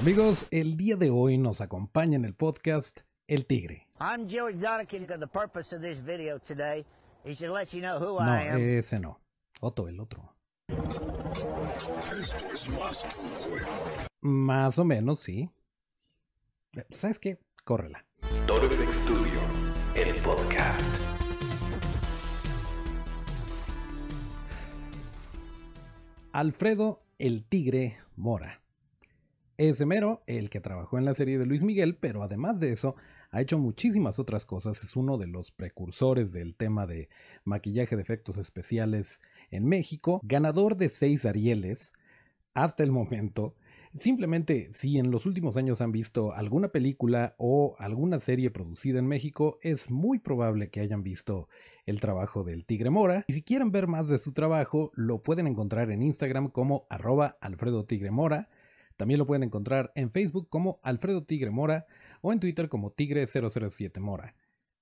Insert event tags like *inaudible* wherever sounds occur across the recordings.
Amigos, el día de hoy nos acompaña en el podcast El Tigre. I'm George Donegan, and the purpose of this video today is to let you know who No, I am. ese no. Otto, el otro. Esto es más que un juego. Más o menos, sí. ¿Sabes qué? Córrela. Torbex Studio, el podcast. Alfredo el Tigre Mora. Ese mero, el que trabajó en la serie de Luis Miguel, pero además de eso, ha hecho muchísimas otras cosas. Es uno de los precursores del tema de maquillaje de efectos especiales en México, ganador de seis Arieles hasta el momento. Simplemente, si en los últimos años han visto alguna película o alguna serie producida en México, es muy probable que hayan visto el trabajo del Tigre Mora. Y si quieren ver más de su trabajo, lo pueden encontrar en Instagram como arroba Alfredo Tigre Mora. También lo pueden encontrar en Facebook como Alfredo Tigre Mora o en Twitter como Tigre007 Mora.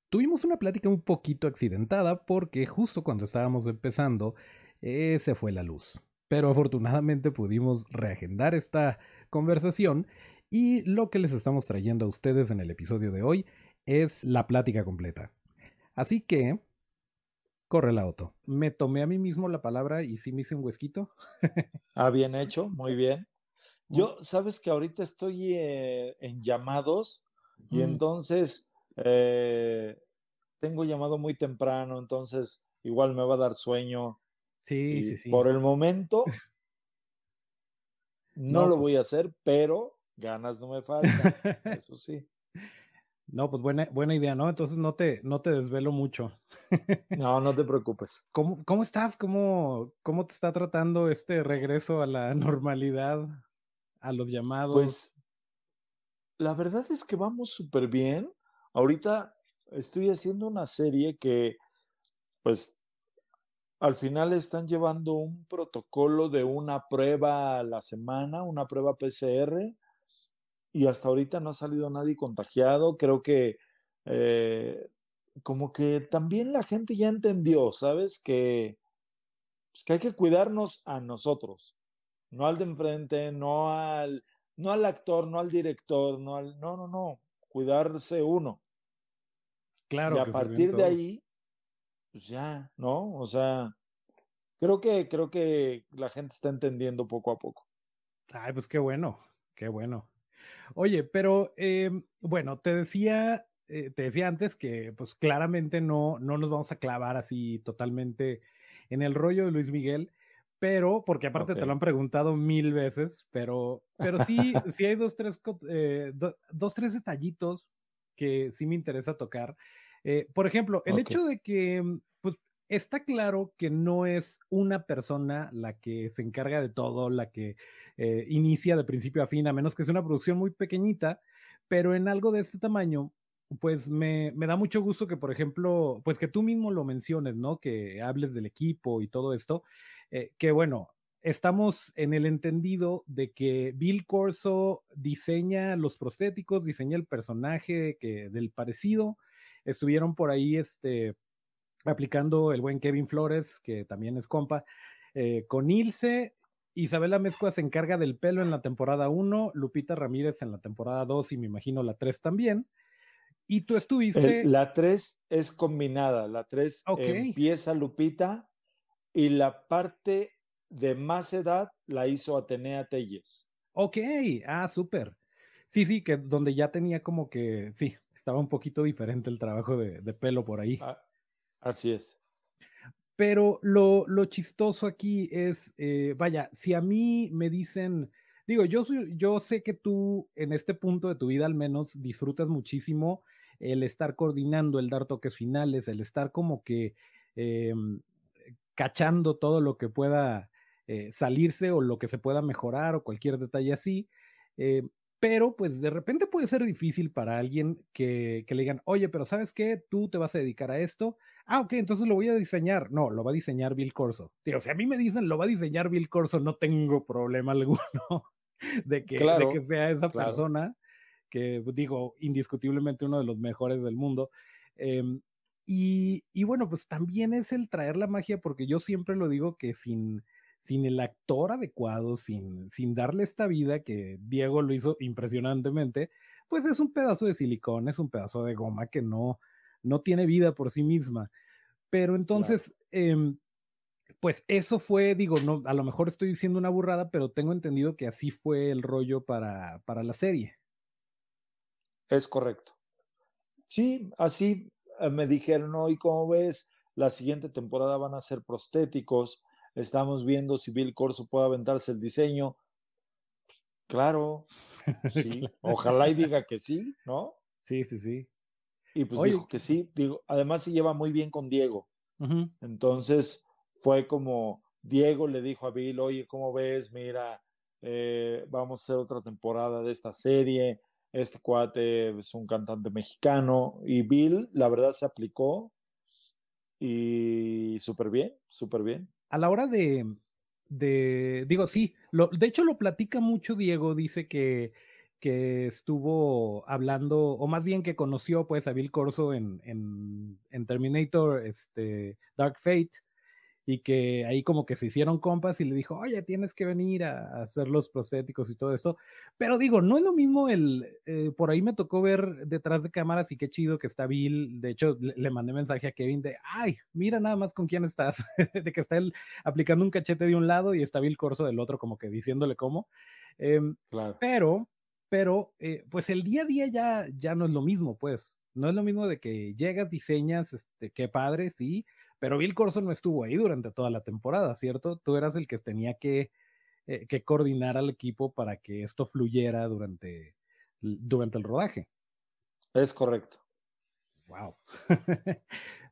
Tuvimos una plática un poquito accidentada porque justo cuando estábamos empezando eh, se fue la luz. Pero afortunadamente pudimos reagendar esta conversación y lo que les estamos trayendo a ustedes en el episodio de hoy es la plática completa. Así que, corre la auto. Me tomé a mí mismo la palabra y sí me hice un huesquito. Ah, bien hecho, muy bien. Yo, sabes que ahorita estoy eh, en llamados y Mm. entonces eh, tengo llamado muy temprano, entonces igual me va a dar sueño. Sí, y sí, sí. Por el momento *laughs* no, No, lo pues- voy a hacer, pero ganas no me faltan, *laughs* eso sí. No, pues buena, buena idea, ¿no? Entonces no te, no te desvelo mucho. *laughs* No, no te preocupes. ¿Cómo, cómo estás? ¿Cómo, ¿Cómo te está tratando este regreso a la normalidad? A los llamados. Pues la verdad es que vamos súper bien. Ahorita estoy haciendo una serie que, pues, al final están llevando un protocolo de una prueba a la semana, una prueba PCR, y hasta ahorita no ha salido nadie contagiado. Creo que eh, como que también la gente ya entendió, ¿sabes? Que, pues, que hay que cuidarnos a nosotros, no al de enfrente, no al, no al actor, no al director, no al, no, no, no, cuidarse uno. claro y a partir de ahí, pues ya, ¿no? O sea, creo que, creo que la gente está entendiendo poco a poco. Ay, pues qué bueno, qué bueno. Oye, pero eh, bueno, te decía, eh, te decía antes que pues claramente no, no nos vamos a clavar así totalmente en el rollo de Luis Miguel, pero, porque aparte Ok. te lo han preguntado mil veces, pero, pero sí, *laughs* sí hay dos, tres, eh, do- dos, tres detallitos que sí me interesa tocar. Eh, por ejemplo, el Ok. hecho de que, mm, pues, está claro que no es una persona la que se encarga de todo, la que eh, inicia de principio a fin, a menos que sea una producción muy pequeñita, pero en algo de este tamaño, pues me, me da mucho gusto que, por ejemplo, pues que tú mismo lo menciones, ¿no? Que hables del equipo y todo esto, eh, que bueno, estamos en el entendido de que Bill Corso diseña los prostéticos, diseña el personaje que, del parecido, estuvieron por ahí, este, aplicando el buen Kevin Flores, que también es compa, eh, con Ilse. Isabela Mezcua se encarga del pelo en la temporada 1, Lupita Ramírez en la temporada 2 y me imagino la 3 también. Y tú estuviste... La 3 es combinada, la 3 Ok. empieza Lupita y la parte de más edad la hizo Atenea Telles. Ok, ah, súper. Sí, sí, que donde ya tenía como que, sí, estaba un poquito diferente el trabajo de, de pelo por ahí. Ah, Así es. Pero lo, lo chistoso aquí es, eh, vaya, si a mí me dicen, digo, yo, soy- yo sé que tú en este punto de tu vida al menos disfrutas muchísimo el estar coordinando, el dar toques finales, el estar como que eh, cachando todo lo que pueda eh, salirse o lo que se pueda mejorar o cualquier detalle así. Eh, pero pues de repente puede ser difícil para alguien que, que le digan, oye, pero ¿sabes qué? Tú te vas a dedicar a esto. Ah, ok, entonces lo voy a diseñar. No, lo va a diseñar Bill Corso. Digo, si a mí me dicen lo va a diseñar Bill Corso, no tengo problema *laughs* alguno de que, Claro, de que sea esa claro. persona, que digo, indiscutiblemente uno de los mejores del mundo. Eh, y, y bueno, pues también es el traer la magia, porque yo siempre lo digo que sin, sin el actor adecuado, sin, sin darle esta vida que Diego lo hizo impresionantemente, pues es un pedazo de silicón, es un pedazo de goma que no, no tiene vida por sí misma. Pero entonces, em, pues eso fue, digo, no, a lo mejor estoy diciendo una burrada, pero tengo entendido que así fue el rollo para, para la serie. Es correcto. Sí, así me dijeron, hoy como ves, la siguiente temporada van a ser prostéticos, estamos viendo si Bill Corso puede aventarse el diseño. Claro, *laughs* sí, ojalá y diga que sí, ¿no? Sí, sí, sí. Y pues dijo que sí, digo, además se lleva muy bien con Diego. Entonces fue como Diego le dijo a Bill, oye, ¿cómo ves? Mira, eh, vamos a hacer otra temporada de esta serie. Este cuate es un cantante mexicano y Bill, la verdad, se aplicó y súper bien, súper bien. A la hora de, de digo, sí, lo, de hecho lo platica mucho Diego, dice que que estuvo hablando, o más bien que conoció pues a Bill Corso en, en, Terminator, este, Dark Fate, y que ahí como que se hicieron compas y le dijo, oye, tienes que venir a, hacer los prostéticos y todo esto. Pero digo, no es lo mismo el, eh, por ahí me tocó ver detrás de cámaras y qué chido que está Bill. De hecho, le, mandé mensaje a Kevin de, ay, mira nada más con quién estás, *laughs* de que está él aplicando un cachete de un lado y está Bill Corso del otro, como que diciéndole cómo. Em, claro. Pero pero eh, pues el día a día ya, ya no es lo mismo, pues. No es lo mismo de que llegas, diseñas, este, qué padre, sí, pero Bill Corso no estuvo ahí durante toda la temporada, ¿cierto? Tú eras el que tenía que, eh, que coordinar al equipo para que esto fluyera durante, durante el rodaje. Es correcto. Wow. *laughs*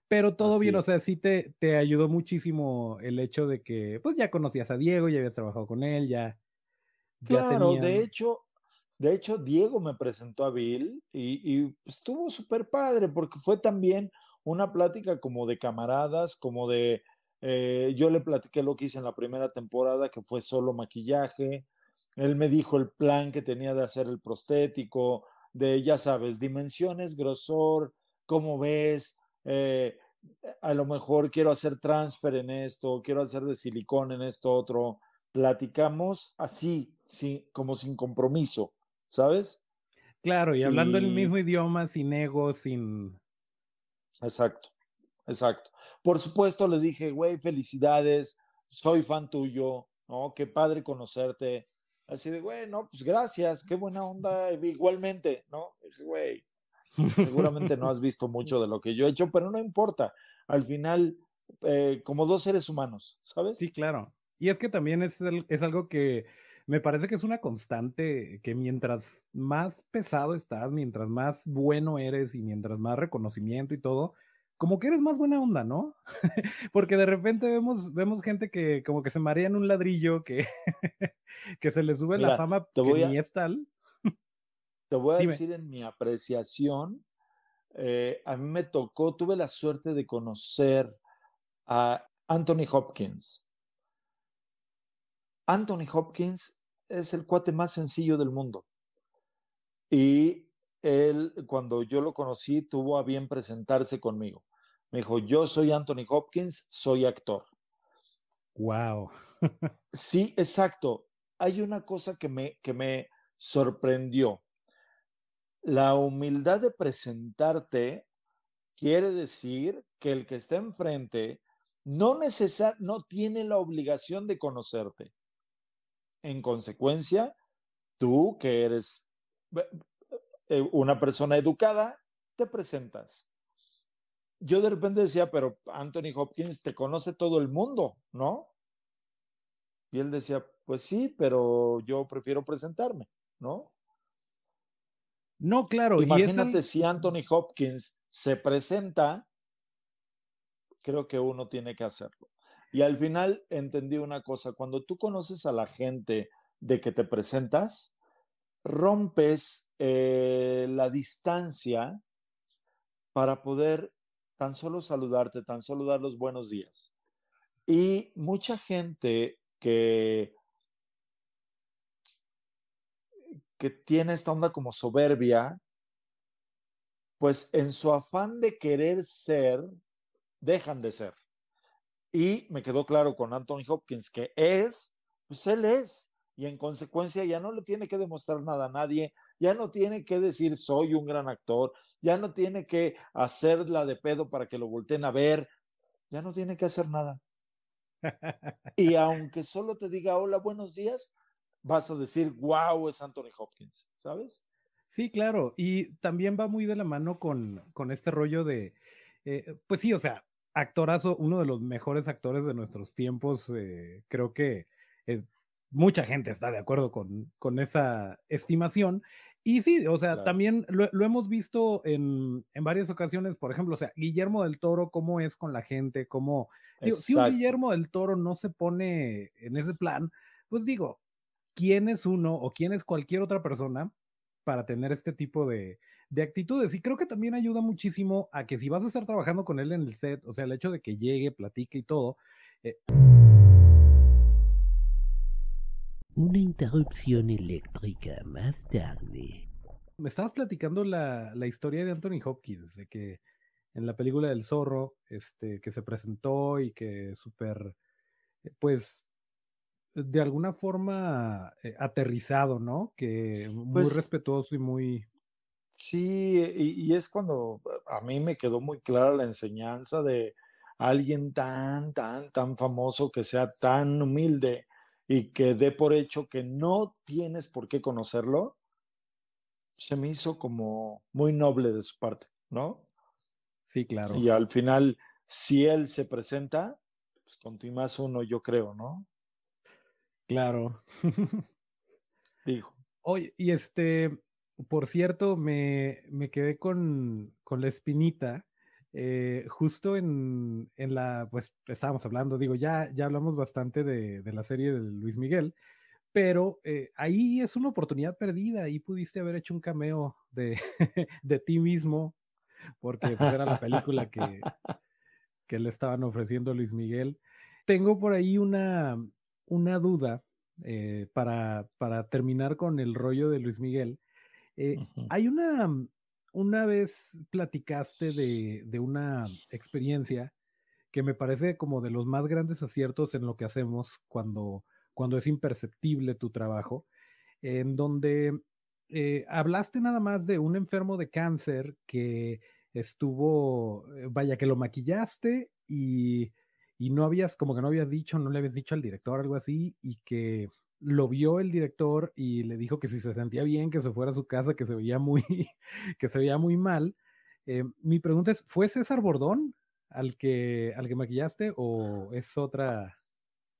pero todo bien, o sea, sí te, te ayudó muchísimo el hecho de que, pues ya conocías a Diego, ya habías trabajado con él, ya. Claro, de hecho, de hecho, Diego me presentó a Bill y, estuvo súper padre porque fue también una plática como de camaradas, como de, eh, yo le platiqué lo que hice en la primera temporada, que fue solo maquillaje. Él me dijo el plan que tenía de hacer el prostético, de, ya sabes, dimensiones, grosor, cómo ves, eh, a lo mejor quiero hacer transfer en esto, quiero hacer de silicón en esto otro. Platicamos así, sí, como sin compromiso. ¿sabes? Claro, y hablando el mismo idioma, sin ego, sin... Exacto, exacto. Por supuesto le dije, güey, felicidades, soy fan tuyo, ¿no? Qué padre conocerte. Así de, güey, no, pues gracias, qué buena onda, igualmente, ¿no? güey, seguramente no has visto mucho de lo que yo he hecho, pero no importa. Al final, eh, como dos seres humanos, ¿sabes? Sí, claro. Y es que también es, es algo que me parece que es una constante que mientras más pesado estás, mientras más bueno eres y mientras más reconocimiento y todo, como que eres más buena onda, ¿no? *laughs* Porque de repente vemos, vemos gente que como que se marea en un ladrillo, que, *laughs* que se le sube la fama te voy que ni es tal. Te voy a decir en mi apreciación, eh, a mí me tocó, tuve la suerte de conocer a Anthony Hopkins. Anthony Hopkins es el cuate más sencillo del mundo. Y él, cuando yo lo conocí, tuvo a bien presentarse conmigo. Me dijo, yo soy Anthony Hopkins, soy actor. Wow. *laughs* sí, exacto. Hay una cosa que me, que me sorprendió. La humildad de presentarte quiere decir que el que está enfrente no, no tiene la obligación de conocerte. En consecuencia, tú que eres eh, una persona educada, te presentas. Yo de repente decía, pero Anthony Hopkins te conoce todo el mundo, ¿no? Y él decía, pues sí, pero yo prefiero presentarme, ¿no? No, claro. Imagínate si Anthony Hopkins se presenta, creo que uno tiene que hacerlo. Y al final entendí una cosa, cuando tú conoces a la gente de que te presentas, rompes eh, la distancia para poder tan solo saludarte, tan solo dar los buenos días. Y mucha gente que, que tiene esta onda como soberbia, pues en su afán de querer ser, dejan de ser. Y me quedó claro con Anthony Hopkins que es, pues él es. Y en consecuencia ya no le tiene que demostrar nada a nadie, ya no tiene que decir soy un gran actor, ya no tiene que hacerla de pedo para que lo volteen a ver, ya no tiene que hacer nada. *laughs* Y aunque solo te diga hola, buenos días, vas a decir, wow, es Anthony Hopkins, ¿sabes? Sí, claro. Y también va muy de la mano con, con este rollo de, eh, pues sí, o sea, actorazo, uno de los mejores actores de nuestros tiempos, eh, creo que eh, mucha gente está de acuerdo con, con esa estimación. Y sí, o sea, Claro. también lo, lo hemos visto en, en varias ocasiones, por ejemplo, o sea, Guillermo del Toro, cómo es con la gente, cómo, digo, si un. Guillermo del Toro no se pone en ese plan, pues digo, ¿quién es uno o quién es cualquier otra persona para tener este tipo de, de actitudes? Y creo que también ayuda muchísimo a que si vas a estar trabajando con él en el set, o sea, el hecho de que llegue, platique y todo, eh, Una interrupción eléctrica más tarde. me estabas platicando la, la historia de Anthony Hopkins, de que en la película del zorro, este, que se presentó y que súper, eh, pues, de alguna forma eh, aterrizado, ¿no? Que muy Pues- respetuoso y muy... Sí, y, y es cuando a mí me quedó muy clara la enseñanza de alguien tan, tan, tan famoso que sea tan humilde y que dé por hecho que no tienes por qué conocerlo, se me hizo como muy noble de su parte, ¿no? Sí, claro. Y al final, si él se presenta, pues continúas uno, yo creo, ¿no? Claro. *laughs* Dijo. Oye, y este, por cierto, me, me quedé con, con la espinita. eh, justo en, en la, pues estábamos hablando, digo, ya, ya hablamos bastante de, de la serie de Luis Miguel, pero eh, ahí es una oportunidad perdida, ahí pudiste haber hecho un cameo de, *laughs* de ti mismo, porque pues, era la película que, que le estaban ofreciendo Luis Miguel. Tengo por ahí una, una duda eh, para, para terminar con el rollo de Luis Miguel. Eh, hay una, una vez platicaste de, de una experiencia que me parece como de los más grandes aciertos en lo que hacemos cuando, cuando es imperceptible tu trabajo, en donde eh, hablaste nada más de un enfermo de cáncer que estuvo, eh, vaya, que lo maquillaste y, y no habías, como que no habías dicho, no le habías dicho al director algo así, y que lo vio el director y le dijo que si se sentía bien, que se fuera a su casa, que se veía muy, *laughs* que se veía muy mal. Eh, mi pregunta es, ¿fue César Bordón al que, al que maquillaste o es otra?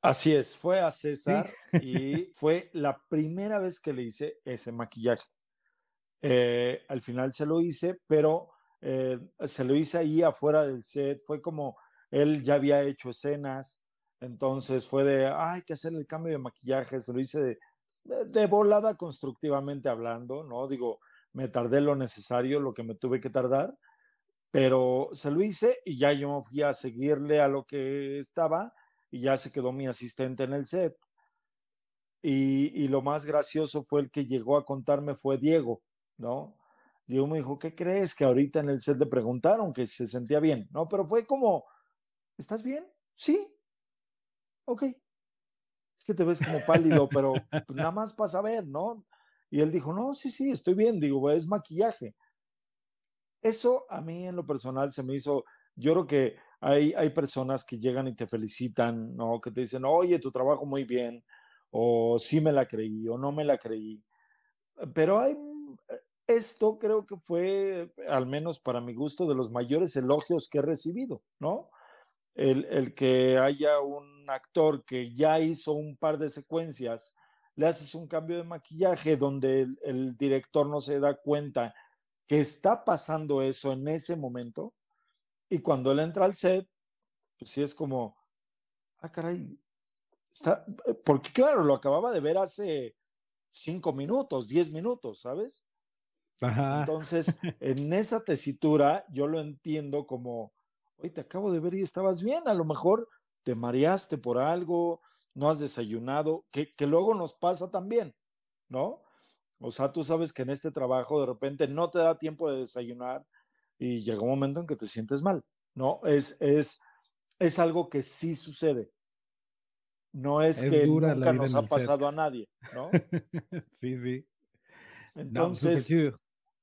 Así es, fue a César *laughs* y fue la primera vez que le hice ese maquillaje. Eh, al final se lo hice, pero eh, se lo hice ahí afuera del set. Fue como él ya había hecho escenas, entonces fue de, "Ah, hay que hacer el cambio de maquillaje. Se lo hice de, de- de volada constructivamente hablando, ¿no? Digo, me tardé lo necesario, lo que me tuve que tardar, pero se lo hice y ya yo fui a seguirle a lo que estaba y ya se quedó mi asistente en el set. Y, y lo más gracioso fue el que llegó a contarme fue Diego, ¿no? Diego me dijo, ¿qué crees? Que ahorita en el set le preguntaron que se sentía bien, ¿no? Pero fue como, ¿estás bien? Sí. Ok. Es que te ves como pálido, pero pues, nada más para saber, ¿no? Y él dijo, no, sí, sí, estoy bien. Digo, es maquillaje. Eso a mí en lo personal se me hizo, yo creo que hay, hay personas que llegan y te felicitan, ¿no? Que te dicen, oye, tu trabajo muy bien, o sí me la creí, o no me la creí. Pero hay, esto creo que fue, al menos para mi gusto, de los mayores elogios que he recibido, ¿no? El, el que haya un actor que ya hizo un par de secuencias, le haces un cambio de maquillaje donde el, el director no se da cuenta que está pasando eso en ese momento, y cuando él entra al set, pues sí es como, ah, caray, está, porque claro, lo acababa de ver hace cinco minutos, diez minutos, ¿sabes? Ajá. Entonces, *laughs* en esa tesitura, yo lo entiendo como, oye, te acabo de ver y estabas bien, a lo mejor te mareaste por algo, no has desayunado, que, que luego nos pasa también, ¿no? O sea, tú sabes que en este trabajo de repente no te da tiempo de desayunar y llega un momento en que te sientes mal, ¿no? Es, es, es algo que sí sucede. No es, Es que dura nunca nos ha el set. pasado a nadie, ¿no? *laughs* sí, sí. No, Entonces, chido.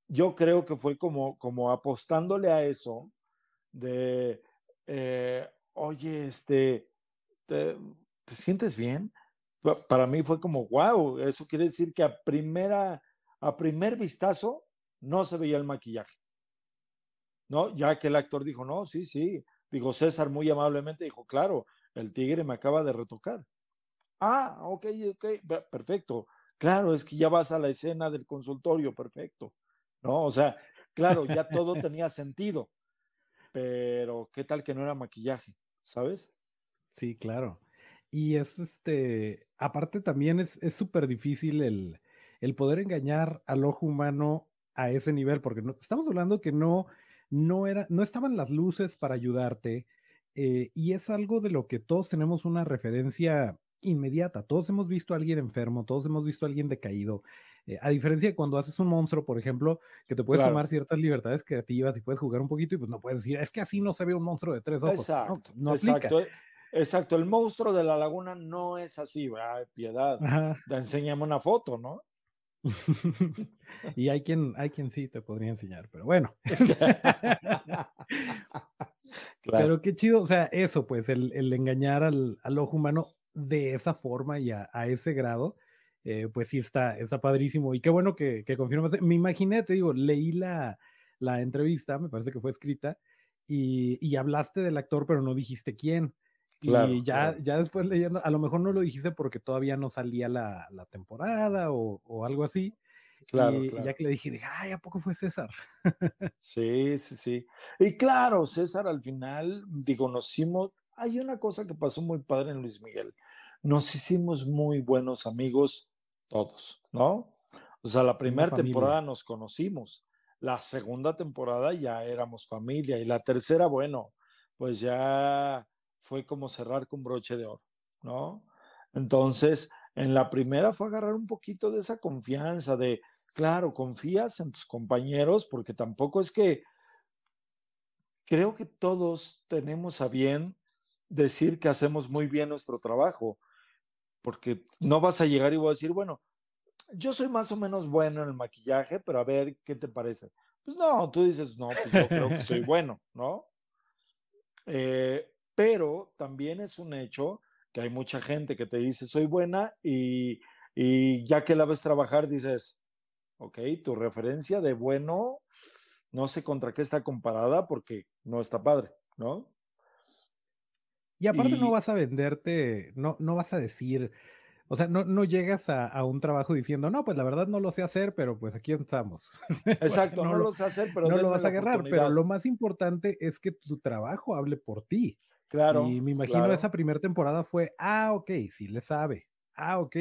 yo creo que fue como, como apostándole a eso de, eh, oye, este, ¿te, te sientes bien? Pa- Para mí fue como, wow, eso quiere decir que a primera, a primer vistazo no se veía el maquillaje. ¿No? Ya que el actor dijo, no, sí, sí. Digo, César muy amablemente dijo, claro, el tigre me acaba de retocar. Ah, ok, ok, pe- perfecto. Claro, es que ya vas a la escena del consultorio, perfecto. ¿No? O sea, claro, ya todo *laughs* tenía sentido, pero ¿qué tal que no era maquillaje? ¿Sabes? Sí, claro. Y es este, aparte también es súper difícil el, el poder engañar al ojo humano a ese nivel, porque no, estamos hablando que no, no era, no estaban las luces para ayudarte, eh, y es algo de lo que todos tenemos una referencia inmediata. Todos hemos visto a alguien enfermo, todos hemos visto a alguien decaído. Eh, a diferencia de cuando haces un monstruo, por ejemplo, que te puedes Claro. tomar ciertas libertades creativas y puedes jugar un poquito y pues no puedes decir, es que así no se ve un monstruo de tres ojos. Exacto, no exacto. Exacto, el monstruo de la laguna no es así, ay, piedad. Ajá. Enséñame una foto, ¿no? *laughs* y hay quien, hay quien sí te podría enseñar, pero bueno. *laughs* Claro. Pero qué chido, o sea, eso, pues, el, el engañar al, al ojo humano de esa forma y a, a ese grado, eh, pues sí está, está padrísimo. Y qué bueno que, que confirmas. Me imaginé, te digo, leí la, la entrevista, me parece que fue escrita, y, y hablaste del actor, pero no dijiste quién. Claro, y ya, claro. ya después leyendo, a lo mejor no lo dijiste porque todavía no salía la, la temporada o, o algo así. Claro, y, claro. ya que le dije, dije, ay, ¿a poco fue César? *laughs* Sí, sí, sí. Y claro, César, al final, digo, nos hicimos, hay una cosa que pasó muy padre en Luis Miguel. Nos hicimos muy buenos amigos todos, ¿no? O sea, la primera temporada nos conocimos, la segunda temporada ya éramos familia y la tercera, bueno, pues ya fue como cerrar con broche de oro, ¿no? Entonces, en la primera fue agarrar un poquito de esa confianza de, claro, confías en tus compañeros porque tampoco es que creo que todos tenemos a bien decir que hacemos muy bien nuestro trabajo, porque no vas a llegar y voy a decir, bueno, yo soy más o menos bueno en el maquillaje, pero a ver qué te parece. Pues no, tú dices, no, pues yo creo que soy *laughs* bueno, ¿no? Eh, pero también es un hecho que hay mucha gente que te dice, soy buena, y, y ya que la ves trabajar, dices, ok, tu referencia de bueno, no sé contra qué está comparada porque no está padre, ¿no? Y aparte no vas a venderte, no, no vas a decir, o sea, no, no llegas a, a un trabajo diciendo, no, pues la verdad no lo sé hacer, pero pues aquí estamos. *laughs* Exacto, no no, lo- sé hacer, pero no lo vas a agarrar, pero lo más importante es que tu trabajo hable por ti. Claro, y me imagino claro. esa primera temporada fue, ah, ok, sí le sabe, ah, ok,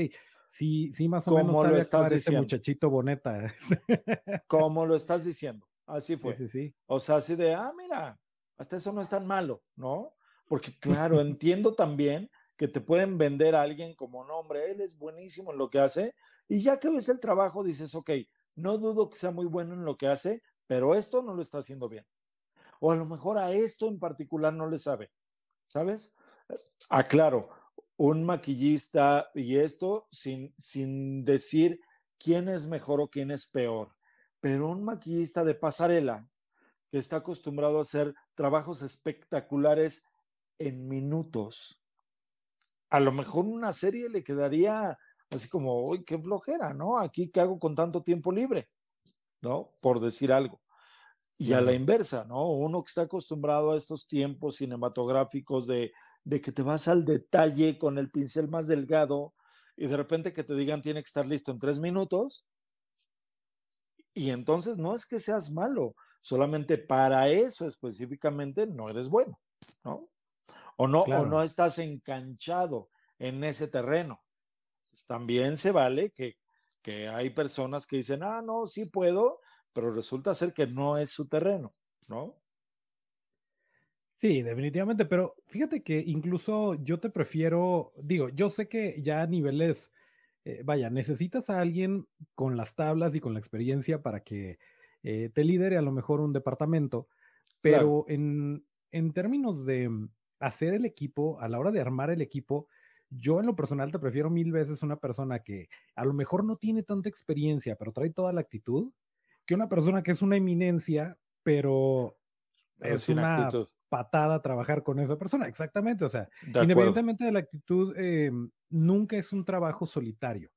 sí, sí más o menos Como lo sabe estás ese diciendo. muchachito boneta. *laughs* Como lo estás diciendo, así sí, fue. sí, sí. O sea, así de, ah, mira, hasta eso no es tan malo, ¿no? Porque *laughs* claro, entiendo también que te pueden vender a alguien como, no, hombre, él es buenísimo en lo que hace, y ya que ves el trabajo dices, ok, no dudo que sea muy bueno en lo que hace, pero esto no lo está haciendo bien. O a lo mejor a esto en particular no le sabe, ¿sabes? Aclaro, un maquillista y esto sin, sin decir quién es mejor o quién es peor, pero un maquillista de pasarela que está acostumbrado a hacer trabajos espectaculares en minutos. A lo mejor una serie le quedaría así como, uy, qué flojera, ¿no? Aquí, ¿qué hago con tanto tiempo libre? ¿No? Por decir algo. Y a la inversa, ¿no? Uno que está acostumbrado a estos tiempos cinematográficos de, de que te vas al detalle con el pincel más delgado y de repente que te digan tiene que estar listo en tres minutos. Y entonces no es que seas malo, solamente para eso específicamente no eres bueno, ¿no? O no, o no estás enganchado en ese terreno. Pues también se vale que, que hay personas que dicen, ah, no, sí puedo, pero resulta ser que no es su terreno, ¿no? Sí, definitivamente, pero fíjate que incluso yo te prefiero, digo, yo sé que ya a niveles, eh, vaya, necesitas a alguien con las tablas y con la experiencia para que eh, te lidere a lo mejor un departamento, pero en, en términos de, hacer el equipo, a la hora de armar el equipo, yo en lo personal te prefiero mil veces una persona que a lo mejor no tiene tanta experiencia, pero trae toda la actitud, que una persona que es una eminencia, pero Pero es una actitud. patada trabajar con esa persona. Exactamente, o sea, De independientemente de la actitud, eh, nunca es un trabajo solitario.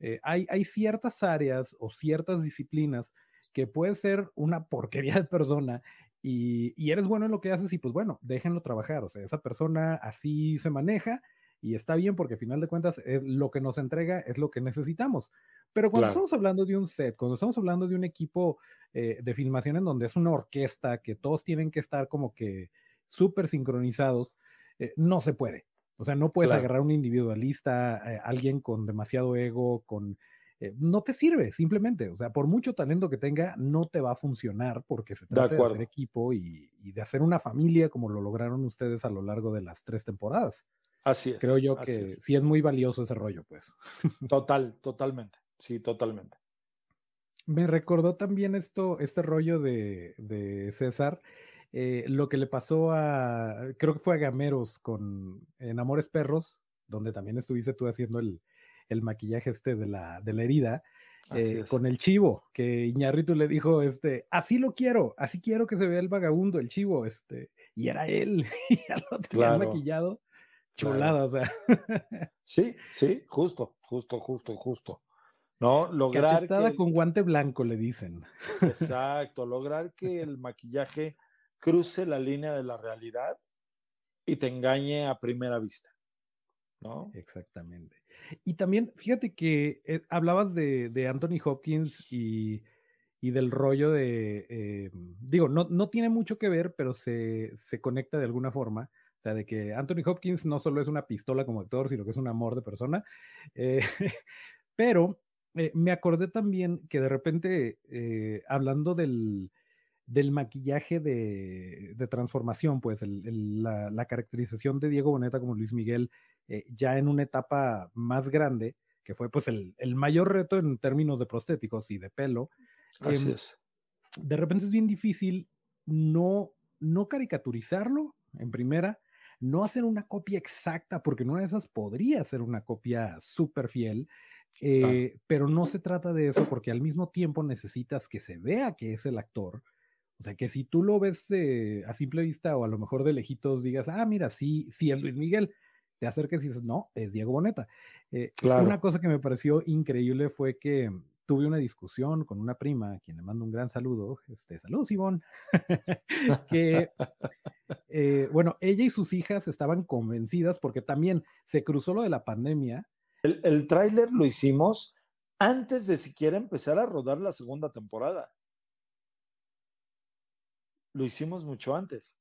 Eh, hay, hay ciertas áreas o ciertas disciplinas que puede ser una porquería de persona y, y eres bueno en lo que haces y pues bueno, déjenlo trabajar. O sea, esa persona así se maneja y está bien porque al final de cuentas es lo que nos entrega es lo que necesitamos. Pero cuando Claro. estamos hablando de un set, cuando estamos hablando de un equipo eh, de filmación en donde es una orquesta, que todos tienen que estar como que súper sincronizados, eh, no se puede. O sea, no puedes Claro. agarrar un individualista, eh, alguien con demasiado ego, con... eh, no te sirve, simplemente. O sea, por mucho talento que tenga, no te va a funcionar porque se trata de, hacer equipo y, y de hacer una familia como lo lograron ustedes a lo largo de las tres temporadas. Así es. Creo yo que es. sí es muy valioso ese rollo, pues. *laughs* Total, totalmente. Sí, totalmente. Me recordó también esto, este rollo de, de César, eh, lo que le pasó a, creo que fue a Gameros con En Amores Perros, donde también estuviste tú haciendo el, el maquillaje este de la, de la herida, eh, con el chivo, que Iñárritu le dijo, este, así lo quiero, así quiero que se vea el vagabundo, el chivo, este, y era él, *laughs* y ya lo tenía Claro. maquillado, Claro. chulada, o sea, *laughs* Sí, sí, justo, justo, justo, justo. No, lograr que el- con guante blanco, le dicen. exacto, lograr que el maquillaje cruce la línea de la realidad y te engañe a primera vista. ¿No? Exactamente. Y también, fíjate que eh, hablabas de, de Anthony Hopkins y, y del rollo de, eh, digo, no, no tiene mucho que ver, pero se, se conecta de alguna forma. O sea, de que Anthony Hopkins no solo es una pistola como actor, sino que es un amor de persona. Eh, *laughs* pero me acordé también que de repente, hablando del, del maquillaje de, de transformación, pues la caracterización de Diego Boneta como Luis Miguel, eh, ya en una etapa más grande, que fue pues el, el mayor reto en términos de prostéticos y de pelo, Así Em, es. de repente es bien difícil no, no caricaturizarlo en primera, no hacer una copia exacta, porque en una de esas podría ser una copia súper fiel, eh, pero no se trata de eso porque al mismo tiempo necesitas que se vea que es el actor. O sea, que si tú lo ves eh, a simple vista o a lo mejor de lejitos digas, ah, mira, sí, sí es Luis Miguel, te acerques y dices, no, es Diego Boneta. Eh, Claro. Una cosa que me pareció increíble fue que tuve una discusión con una prima, a quien le mando un gran saludo, este, saludos *laughs* Ivonne, que, eh, bueno, ella y sus hijas estaban convencidas porque también se cruzó lo de la pandemia, El, el tráiler lo hicimos antes de siquiera empezar a rodar la segunda temporada. Lo hicimos mucho antes.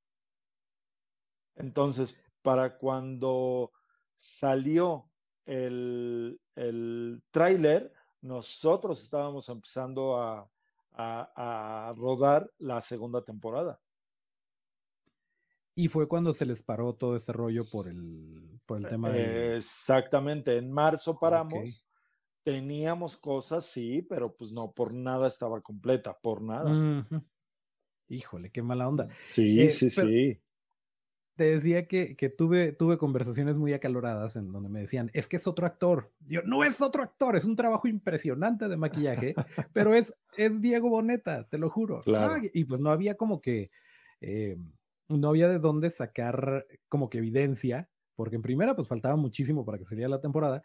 Entonces, para cuando salió el, el tráiler, nosotros estábamos empezando a, a- a rodar la segunda temporada. y fue cuando se les paró todo ese rollo por el, por el tema de... Exactamente, en marzo paramos. Teníamos cosas, sí, pero pues no, por nada estaba completa, por nada. Híjole, qué mala onda. Sí, Eh, sí, pero- sí. Te decía que, que tuve, tuve conversaciones muy acaloradas en donde me decían, es que es otro actor. Yo, no es otro actor, es un trabajo impresionante de maquillaje, *laughs* pero es, es Diego Boneta, te lo juro. Claro. Ah, y pues no había como que, eh, no había de dónde sacar como que evidencia, porque en primera pues faltaba muchísimo para que saliera la temporada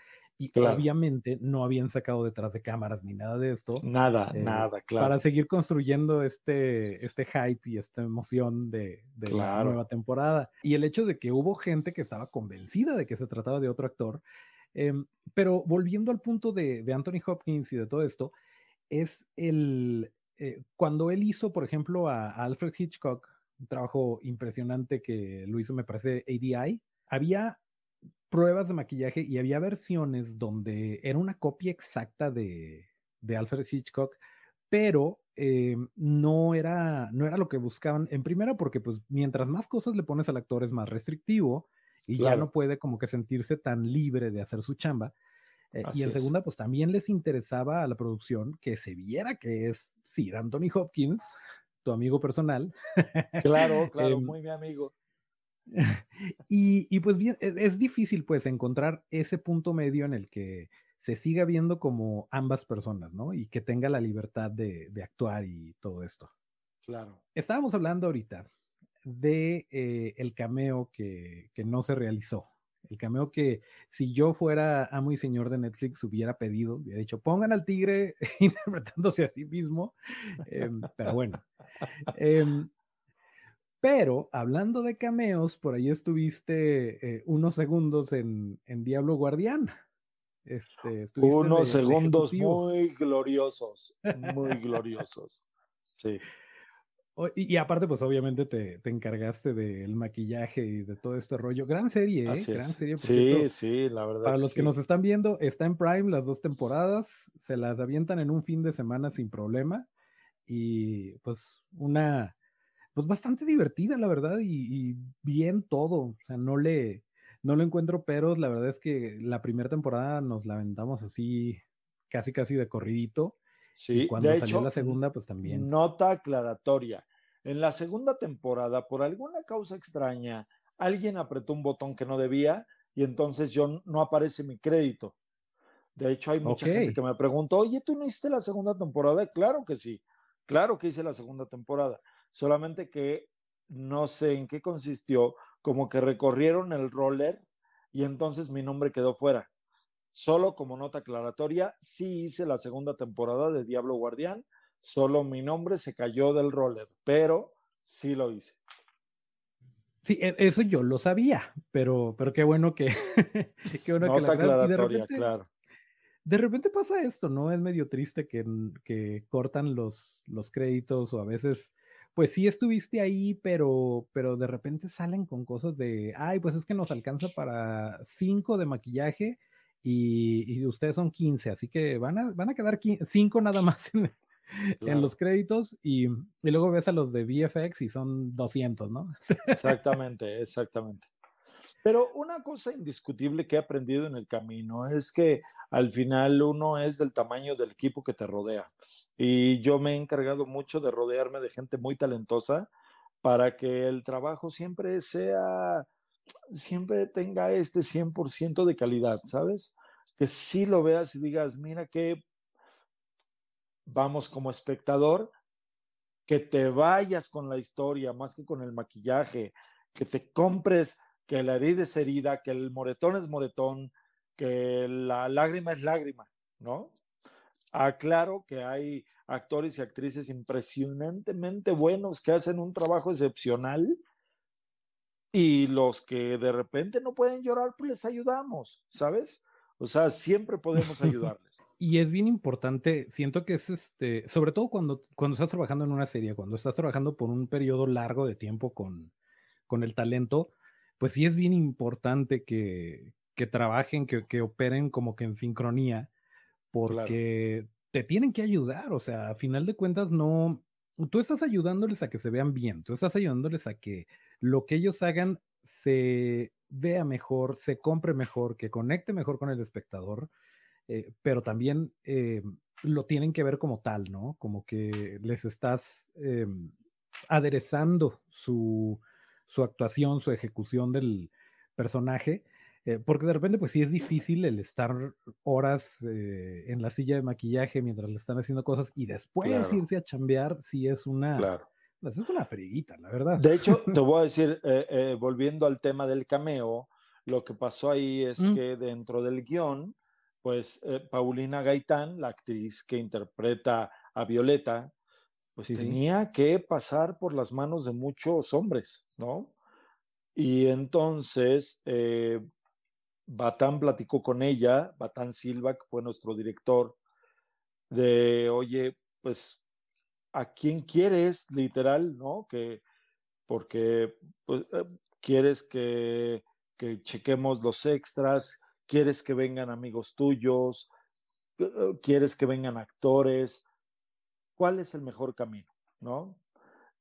y Claro. obviamente no habían sacado detrás de cámaras ni nada de esto Nada, eh, nada, claro. para seguir construyendo este, este hype y esta emoción de, de la nueva temporada. Y el hecho de que hubo gente que estaba convencida de que se trataba de otro actor. Em, pero volviendo al punto de, de Anthony Hopkins y de todo esto, es el, eh, cuando él hizo, por ejemplo, a, a Alfred Hitchcock, un trabajo impresionante que lo hizo, me parece, ADI, había pruebas de maquillaje y había versiones donde era una copia exacta de, de Alfred Hitchcock, pero eh, no, era, no era lo que buscaban. En primera, porque pues mientras más cosas le pones al actor es más restrictivo y ya no puede como que sentirse tan libre de hacer su chamba. Eh, y en es. segunda, pues también les interesaba a la producción que se viera que es Sir Anthony Hopkins, tu amigo personal, Claro, *laughs* claro, Em, muy mi amigo. *laughs* y, y, pues bien, es, es, difícil pues encontrar ese punto medio en el que se siga viendo como ambas personas, ¿no? Y que tenga la libertad de, de actuar y todo esto. Claro. Estábamos hablando ahorita de eh, el cameo que, que, no se realizó. El cameo que si yo fuera amo y señor de Netflix hubiera pedido, hubiera dicho, pongan al tigre *laughs* interpretándose a sí mismo. *laughs* Eh, pero bueno. Eh, pero hablando de cameos, por ahí estuviste eh, unos segundos en, en, Diablo Guardián. Este, unos segundos muy gloriosos, muy *laughs* gloriosos. Sí. Y, y, aparte, pues obviamente te, te, encargaste del maquillaje y de todo este rollo. Gran serie, ¿eh? Gran serie. sí, cierto. sí, la verdad. Para los sí. que nos están viendo, está en Prime las dos temporadas. Se las avientan en un fin de semana sin problema. Y pues una, pues bastante divertida, la verdad, y, y bien todo. O sea, no le, no le encuentro peros. La verdad es que la primera temporada nos la aventamos así, casi, casi de corridito. Sí, y cuando de salió hecho, la segunda, pues también. Nota aclaratoria. En la segunda temporada, por alguna causa extraña, alguien apretó un botón que no debía y entonces yo no aparece mi crédito. De hecho, hay mucha gente que me preguntó, oye, ¿tú no hiciste la segunda temporada? Claro que sí, claro que hice la segunda temporada. Solamente que no sé en qué consistió, como que recorrieron el roller y entonces mi nombre quedó fuera. Solo como nota aclaratoria, sí hice la segunda temporada de Diablo Guardián, solo mi nombre se cayó del roller, pero sí lo hice. Sí, e- eso yo lo sabía, pero, pero qué bueno que, *laughs* qué bueno que Nota la y de aclaratoria, repente, claro. de repente pasa esto, ¿no? Es medio triste que, que cortan los, los créditos o a veces, pues sí estuviste ahí, pero, pero de repente salen con cosas de, ay, pues es que nos alcanza para cinco de maquillaje y, y ustedes son 15, así que van a, van a quedar 5 nada más en, *laughs* en los créditos y, y luego ves a los de VFX y son 200, ¿no? *laughs* Exactamente, exactamente. Pero una cosa indiscutible que he aprendido en el camino es que al final uno es del tamaño del equipo que te rodea. Y yo me he encargado mucho de rodearme de gente muy talentosa para que el trabajo siempre sea, siempre tenga este 100% de calidad, ¿sabes? Que sí lo veas y digas, mira que vamos como espectador, que te vayas con la historia más que con el maquillaje, que te compres que la herida es herida, que el moretón es moretón, que la lágrima es lágrima, ¿no? Aclaro que hay actores y actrices impresionantemente buenos que hacen un trabajo excepcional y los que de repente no pueden llorar, pues les ayudamos, ¿sabes? O sea, siempre podemos *laughs* ayudarles. Y es bien importante, siento que es este, sobre todo cuando, cuando estás trabajando en una serie, cuando estás trabajando por un periodo largo de tiempo con, con el talento, pues sí es bien importante que, que trabajen, que, que, operen como que en sincronía, porque claro. te tienen que ayudar, o sea, a final de cuentas no, tú estás ayudándoles a que se vean bien, tú estás ayudándoles a que lo que ellos hagan se vea mejor, se compre mejor, que conecte mejor con el espectador, eh, pero también eh, lo tienen que ver como tal, ¿no? Como que les estás eh, aderezando su, su, actuación, su ejecución del personaje, eh, porque de repente pues sí es difícil el estar horas eh, en la silla de maquillaje mientras le están haciendo cosas y después claro. irse a chambear, sí es una... Claro. Pues es una friguita, la verdad. De hecho, te voy a *laughs* decir, eh, volviendo al tema del cameo, lo que pasó ahí es mm. que dentro del guion, pues Paulina Gaitán, la actriz que interpreta a Violeta, pues sí, tenía sí. que pasar por las manos de muchos hombres, ¿no? Y entonces eh, Batán platicó con ella, Batán Silva, que fue nuestro director, de, oye, pues a quién quieres, literal, ¿no? Que, porque pues, eh, quieres que, que, chequemos los extras, quieres que vengan amigos tuyos, quieres que vengan actores, ¿cuál es el mejor camino, ¿no?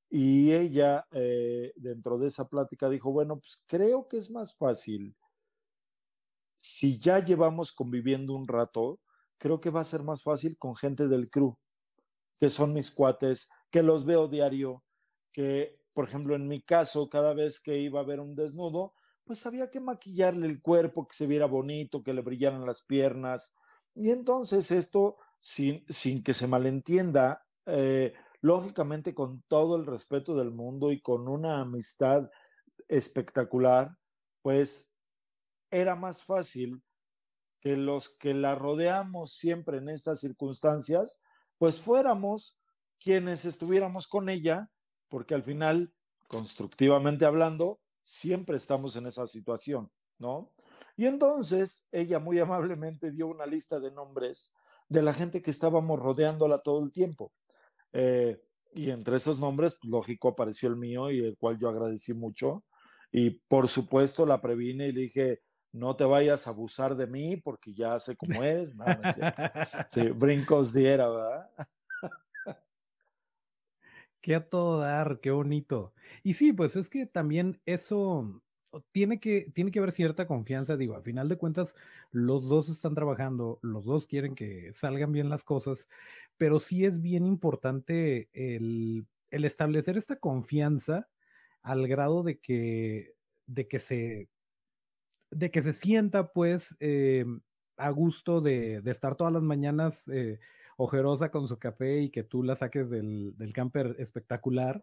Y ella, eh, dentro de esa plática, dijo, bueno, pues creo que es más fácil. Si ya llevamos conviviendo un rato, creo que va a ser más fácil con gente del crew que son mis cuates, que los veo diario, que por ejemplo, en mi caso, cada vez que iba a ver un desnudo, pues había que maquillarle el cuerpo, que se viera bonito, que le brillaran las piernas. Y entonces esto, sin, sin que se malentienda, eh, lógicamente con todo el respeto del mundo y con una amistad espectacular, pues era más fácil que los que la rodeamos siempre en estas circunstancias, pues fuéramos quienes estuviéramos con ella, porque al final, constructivamente hablando, siempre estamos en esa situación, ¿no? Y entonces ella muy amablemente dio una lista de nombres de la gente que estábamos rodeándola todo el tiempo. Eh, y entre esos nombres, pues, lógico, apareció el mío y el cual yo agradecí mucho. Y por supuesto la previne y le dije, no te vayas a abusar de mí porque ya sé cómo eres. No, no es. *laughs* Sí, brincos diera, ¿verdad? Qué a todo dar, qué bonito. Y sí, pues es que también eso tiene que, tiene que haber cierta confianza. Digo, a final de cuentas, los dos están trabajando, los dos quieren que salgan bien las cosas, pero sí es bien importante el, el establecer esta confianza al grado de que, de que se de que se sienta pues eh, a gusto de, de, estar todas las mañanas eh, ojerosa con su café y que tú la saques del, del camper espectacular.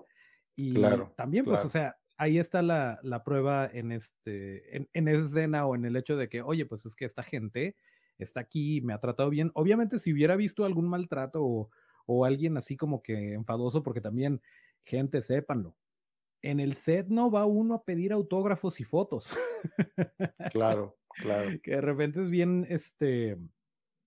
Y claro, también, pues, claro. o sea, ahí está la, la prueba en, este, en, en, esa escena o en el hecho de que, oye, pues es que esta gente está aquí, me ha tratado bien. Obviamente, si hubiera visto algún maltrato o, o alguien así como que enfadoso, porque también, gente, sépanlo, en el set no va uno a pedir autógrafos y fotos. Claro, claro. *laughs* Que de repente es bien, este,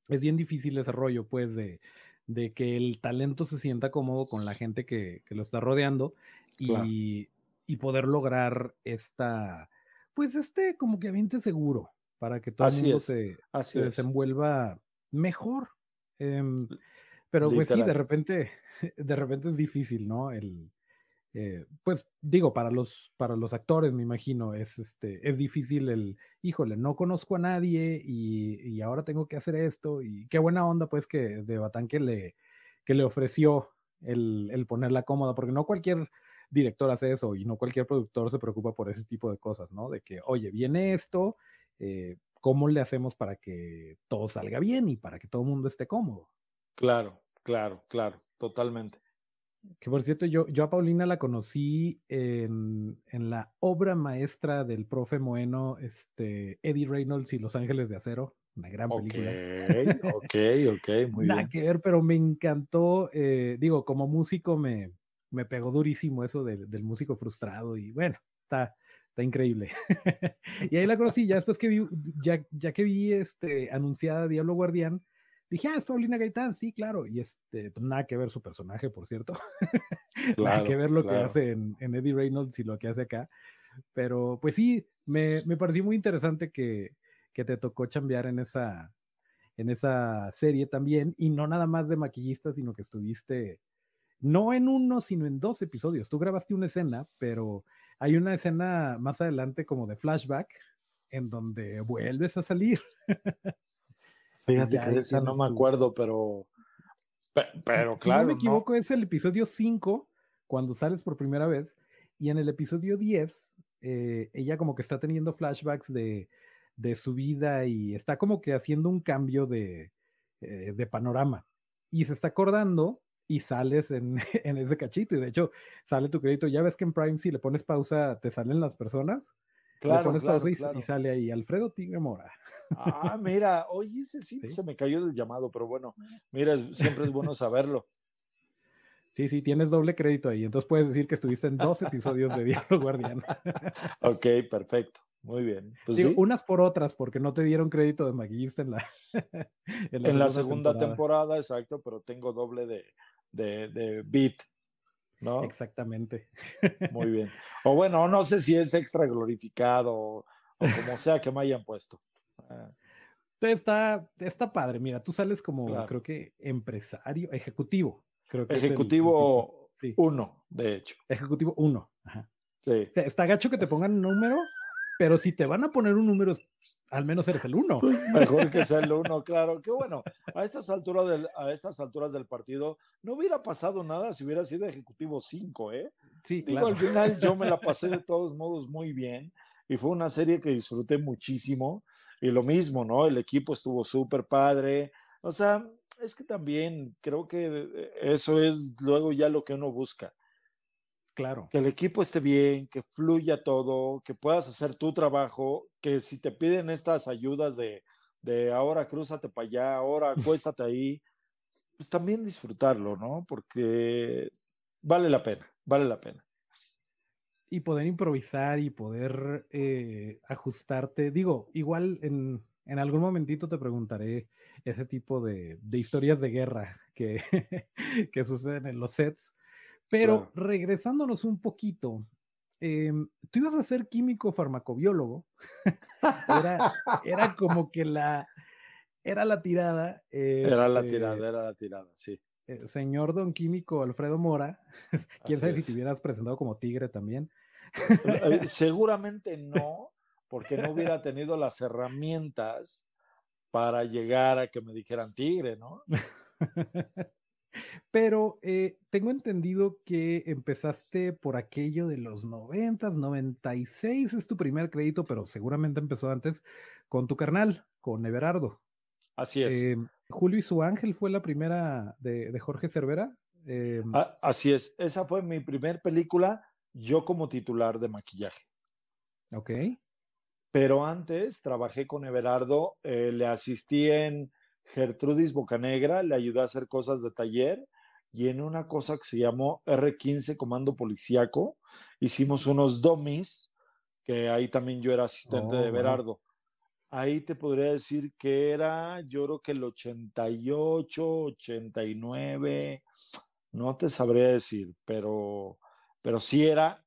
es bien difícil ese rollo, pues, de, de que el talento se sienta cómodo con la gente que, que lo está rodeando y, Claro. Y, poder lograr esta, pues, este como que ambiente seguro para que todo el Así mundo es, se, así se es. desenvuelva mejor. Em, pero pues sí, de repente, *laughs* de repente es difícil, ¿no? El, eh, pues digo, para los, para los actores, me imagino, es, este, es difícil el, híjole, no conozco a nadie y, y ahora tengo que hacer esto y qué buena onda pues que de Batán que le, que le ofreció el, el ponerla cómoda, porque no cualquier director hace eso y no cualquier productor se preocupa por ese tipo de cosas, ¿no? De que, oye, viene esto, eh, ¿cómo le hacemos para que todo salga bien y para que todo el mundo esté cómodo? Claro, claro, claro, totalmente. Que por cierto, yo, yo a Paulina la conocí en, en la obra maestra del profe Moeno, este, Eddie Reynolds y Los Ángeles de Acero, una gran Ok, película. ok, ok, muy *laughs* Nada bien. que ver, pero me encantó, eh, digo, como músico me, me pegó durísimo eso del, del músico frustrado y bueno, está, está increíble. *laughs* y ahí la conocí, ya después que vi, ya, ya que vi este, anunciada Diablo Guardián, dije, ah, es Paulina Gaitán, sí, claro, y este, pues, nada que ver su personaje, por cierto. *laughs* nada Claro, que ver lo que hace en, en Eddie Reynolds y lo que hace acá. Pero pues sí, me, me pareció muy interesante que, que te tocó chambear en esa, en esa serie también, y no nada más de maquillista, sino que estuviste no en uno, sino en dos episodios. Tú grabaste una escena, pero hay una escena más adelante como de flashback en donde vuelves a salir. *laughs* Fíjate que esa no me acuerdo, pero, pe- pero si claro, no me ¿no? equivoco, es el episodio 5, cuando sales por primera vez, y en el episodio 10, eh, ella como que está teniendo flashbacks de, de su vida y está como que haciendo un cambio de, eh, de panorama. Y se está acordando y sales en, *laughs* en ese cachito. Y de hecho, sale tu crédito. Ya ves que en Prime, si le pones pausa, te salen las personas. le Claro, pones claro, pausa y, claro. y sale ahí Alfredo Tigre Mora. Ah, mira, oye, ese sí, Sí. se me cayó del llamado, pero bueno, mira, es- siempre es bueno saberlo. Sí, sí, tienes doble crédito ahí. Entonces puedes decir que estuviste en dos episodios de Diablo Guardián. *laughs* Ok, perfecto, muy bien. Pues sí, unas por otras, porque no te dieron crédito de maquillista en la, *laughs* en la segunda temporada. exacto, pero tengo doble de, de, de beat, ¿no? Exactamente. Muy bien. *laughs* O bueno, no sé si es extra glorificado o, o como sea que me hayan puesto. Ah, Está, está padre. Mira, tú sales como, Claro. creo que empresario, ejecutivo. Creo que Ejecutivo título. Sí, uno, de hecho. ejecutivo uno. Ajá. Sí. Está gacho que te pongan un número, pero si te van a poner un número, al menos eres el uno. *laughs* Mejor que sea el uno, claro. Que bueno, a estas alturas del, a estas alturas del partido no hubiera pasado nada si hubiera sido ejecutivo 5, ¿eh? Sí, Digo, claro. al final yo me la pasé de todos modos muy bien y fue una serie que disfruté muchísimo y lo mismo, ¿no? El equipo estuvo súper padre. O sea, es que también creo que eso es luego ya lo que uno busca. Claro. Que el equipo esté bien, que fluya todo, que puedas hacer tu trabajo, que si te piden estas ayudas de, de ahora crúzate para allá, ahora *laughs* acuéstate ahí, pues también disfrutarlo, ¿no? Porque vale la pena, vale la pena. Y poder improvisar y poder eh, ajustarte. Digo, igual en, en, algún momentito te preguntaré ese tipo de, de historias de guerra que, *laughs* que, suceden en los sets. Pero claro. regresándonos un poquito, eh, tú ibas a ser químico farmacobiólogo. *laughs* era, era como que la, era la tirada. Eh, era la tirada, era la tirada, sí. Señor don químico Alfredo Mora, *laughs* quién Así sabe es. si te hubieras presentado como tigre también. Eh, *laughs* seguramente no, porque no hubiera tenido las herramientas para llegar a que me dijeran tigre, ¿no? Pero eh, tengo entendido que empezaste por aquello de los 90, 96 es tu primer crédito, pero seguramente empezó antes con tu carnal, con Everardo. Así es. Eh, Julio y su ángel fue la primera de, de Jorge Cervera. Eh, ah, así es. Esa fue mi primer película, yo como titular de maquillaje. Ok. Pero antes trabajé con Everardo, eh, le asistí en Gertrudis Bocanegra, le ayudé a hacer cosas de taller y en una cosa que se llamó R15 Comando Policiaco, hicimos unos dummies, que ahí también yo era asistente Oh, de wow. Everardo. Ahí te podría decir que era, yo creo que el 88, 89, no te sabría decir, pero, pero sí era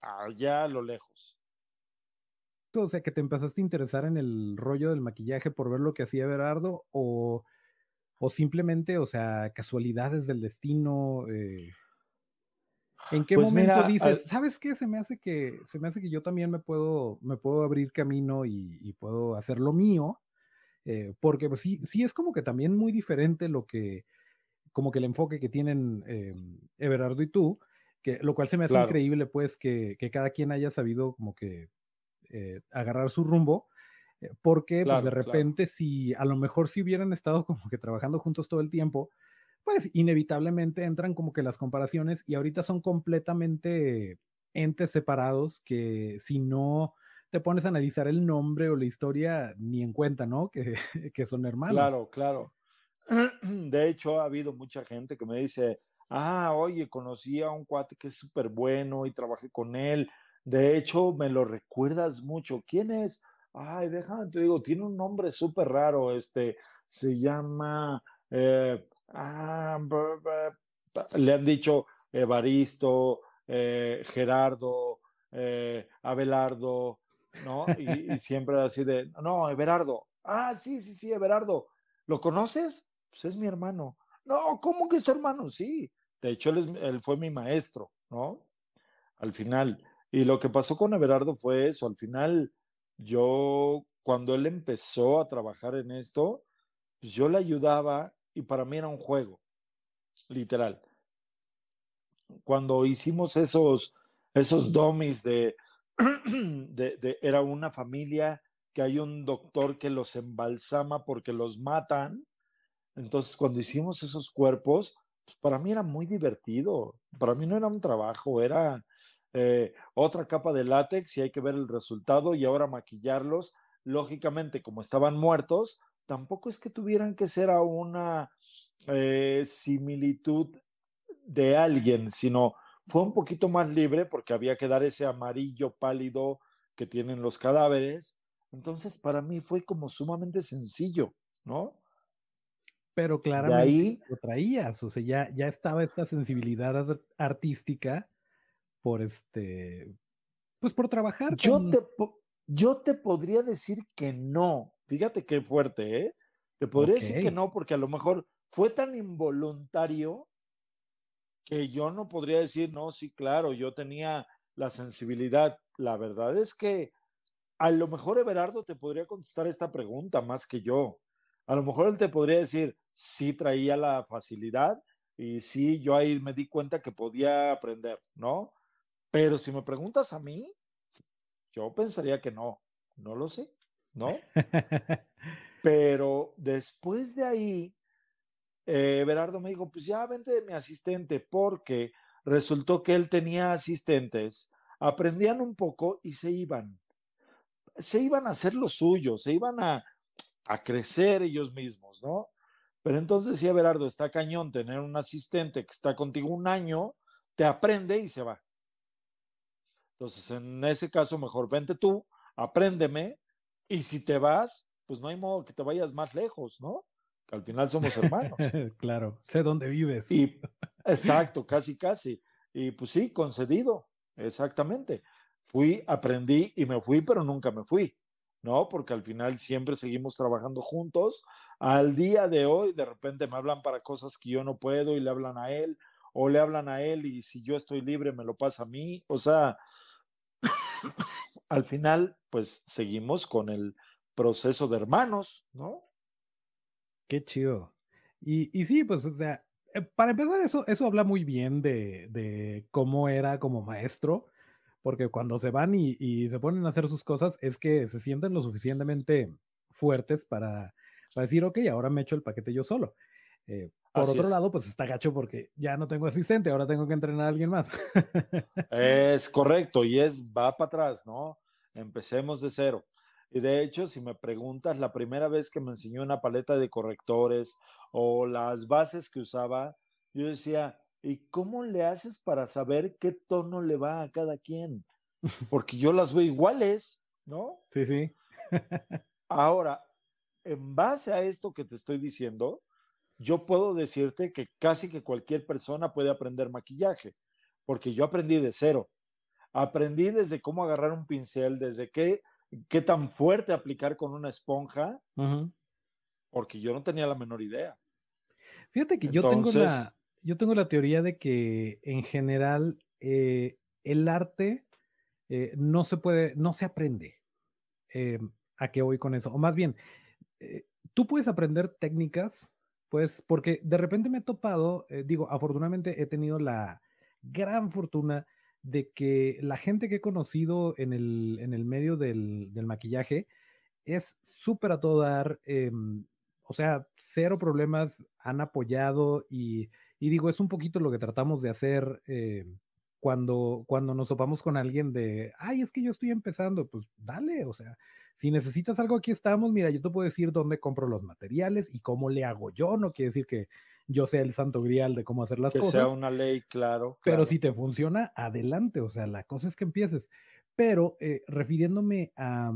allá a lo lejos. O sea, que te empezaste a interesar en el rollo del maquillaje por ver lo que hacía Everardo o, o simplemente, o sea, casualidades del destino. eh, ¿En qué Pues momento mira, dices, al- sabes qué? Se me hace que, se me hace que yo también me puedo, me puedo abrir camino y, y puedo hacer lo mío. eh, porque pues sí, sí es como que también muy diferente lo que, como que el enfoque que tienen eh, Everardo y tú, que, lo cual se me hace Claro. increíble, pues, que, que cada quien haya sabido como que eh, agarrar su rumbo, eh, porque pues, de claro. repente si a lo mejor si hubieran estado como que trabajando juntos todo el tiempo, pues inevitablemente entran como que las comparaciones y ahorita son completamente entes separados que si no te pones a analizar el nombre o la historia ni en cuenta, ¿no? Que, *laughs* que son hermanos. Claro, claro. *clears throat* De hecho, ha habido mucha gente que me dice, ah, oye, conocí a un cuate que es súper bueno y trabajé con él. De hecho, me lo recuerdas mucho. ¿Quién es? Ay, déjame, te digo, tiene un nombre súper raro. Este, se llama, eh, ah, le han dicho Evaristo, eh, Gerardo, eh, Abelardo, ¿no? Y, y *laughs* siempre así de, no, Everardo. Ah, sí, sí, sí, Everardo. ¿Lo conoces? Pues es mi hermano. No, ¿cómo que es tu hermano? Sí. De hecho, él, es- él fue mi maestro, ¿no? Al final. Y lo que pasó con Everardo fue eso. Al final, yo, cuando él empezó a trabajar en esto, pues yo le ayudaba y para mí era un juego, literal. Cuando hicimos esos, esos dummies de, *clears throat* de, era una familia que hay un doctor que los embalsama porque los matan. Entonces, cuando hicimos esos cuerpos, pues para mí era muy divertido. Para mí no era un trabajo, era eh, otra capa de látex y hay que ver el resultado y ahora maquillarlos. Lógicamente, como estaban muertos, tampoco es que tuvieran que ser a una eh, similitud de alguien, sino fue un poquito más libre porque había que dar ese amarillo pálido que tienen los cadáveres. Entonces, para mí fue como sumamente sencillo, ¿no? Pero De claramente ahí, lo traías, o sea, ya, ya estaba esta sensibilidad ar- artística por este, pues por trabajar yo con... te, yo te podría decir que no. Fíjate qué fuerte, ¿eh? Te podría decir que no, porque a lo mejor fue tan involuntario que yo no podría decir, no, sí, claro, yo tenía la sensibilidad. La verdad es que a lo mejor Everardo te podría contestar esta pregunta más que yo. A lo mejor él te podría decir, sí traía la facilidad y sí, yo ahí me di cuenta que podía aprender, ¿no? Pero si me preguntas a mí, yo pensaría que no, no lo sé, ¿no? *laughs* Pero después de ahí, eh, Berardo me dijo, pues ya vente de mi asistente, porque resultó que él tenía asistentes, aprendían un poco y se iban. Se iban a hacer lo suyo, se iban a, a crecer ellos mismos, ¿no? Pero entonces decía Berardo, está cañón tener un asistente que está contigo un año, te aprende y se va. Entonces, en ese caso, mejor vente tú, apréndeme, y si te vas, pues no hay modo que te vayas más lejos, ¿no? Que al final somos hermanos. *laughs* claro, sé dónde vives. Y *laughs* exacto, casi, casi. Y pues sí, concedido, exactamente. Fui, aprendí y me fui, pero nunca me fui, ¿no? Porque al final siempre seguimos trabajando juntos. Al día de hoy, de repente me hablan para cosas que yo no puedo y le hablan a él, o le hablan a él y si yo estoy libre me lo pasa a mí. O sea, al final, pues seguimos con el proceso de hermanos, ¿no? Qué chido. Y, sí, pues, o sea, eh, para empezar, eso, eso habla muy bien de, cómo era como maestro, porque cuando se van y, se ponen a hacer sus cosas, es que se sienten lo suficientemente fuertes para, para decir, ok, ahora me echo el paquete yo solo. Eh, por Así otro es. lado, pues está gacho porque ya no tengo asistente, ahora tengo que entrenar a alguien más. *laughs* es correcto, y es va para atrás, ¿no? Empecemos de cero. Y de hecho, si me preguntas, la primera vez que me enseñó una paleta de correctores o las bases que usaba, yo decía, ¿y cómo le haces para saber qué tono le va a cada quien? *laughs* Porque yo las veo iguales, ¿no? Sí, sí. *laughs* Ahora, en base a esto que te estoy diciendo, yo puedo decirte que casi que cualquier persona puede aprender maquillaje, porque yo aprendí de cero. Aprendí desde cómo agarrar un pincel, desde qué qué tan fuerte aplicar con una esponja, uh -huh. porque yo no tenía la menor idea. Fíjate que Entonces, yo, tengo la, yo tengo la teoría de que en general eh, el arte eh, no se puede, no se aprende. Eh, ¿A qué voy con eso? O más bien, tú puedes aprender técnicas, pues, porque de repente me he topado, eh, digo, afortunadamente he tenido la gran fortuna de que la gente que he conocido en el, en el medio del, del maquillaje es súper a todo dar, eh, o sea, cero problemas, han apoyado y, y, digo, es un poquito lo que tratamos de hacer eh, cuando, cuando nos topamos con alguien de, ay, es que yo estoy empezando, pues dale, o sea, si necesitas algo, aquí estamos, mira, yo te puedo decir dónde compro los materiales y cómo le hago yo, no quiere decir que yo sea el santo grial de cómo hacer las que cosas. Que sea una ley, claro, Pero si te funciona, adelante. O sea, la cosa es que empieces. Pero eh, refiriéndome a,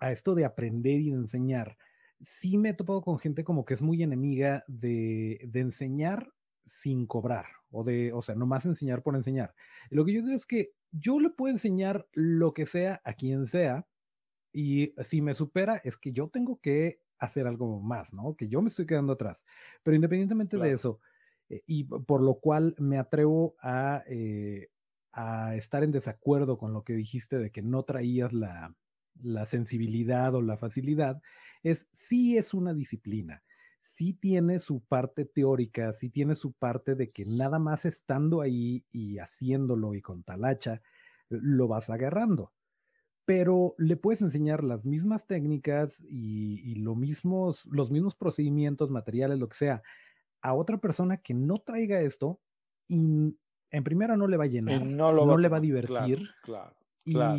a, esto de aprender y de enseñar, sí me he topado con gente como que es muy enemiga de, de enseñar sin cobrar o de, o sea, nomás enseñar por enseñar. Lo que yo digo es que yo le puedo enseñar lo que sea a quien sea y si me supera es que yo tengo que hacer algo más, ¿no? Que yo me estoy quedando atrás. Pero independientemente claro. de eso, eh, y por lo cual me atrevo a, eh, a, estar en desacuerdo con lo que dijiste de que no traías la, la sensibilidad o la facilidad, es sí es una disciplina, sí tiene su parte teórica, sí tiene su parte de que nada más estando ahí y haciéndolo y con talacha, lo vas agarrando pero le puedes enseñar las mismas técnicas y, y lo mismos, los mismos procedimientos, materiales, lo que sea, a otra persona que no traiga esto y en primera no le va a llenar, no, no va, le va a divertir. Claro, claro, y claro.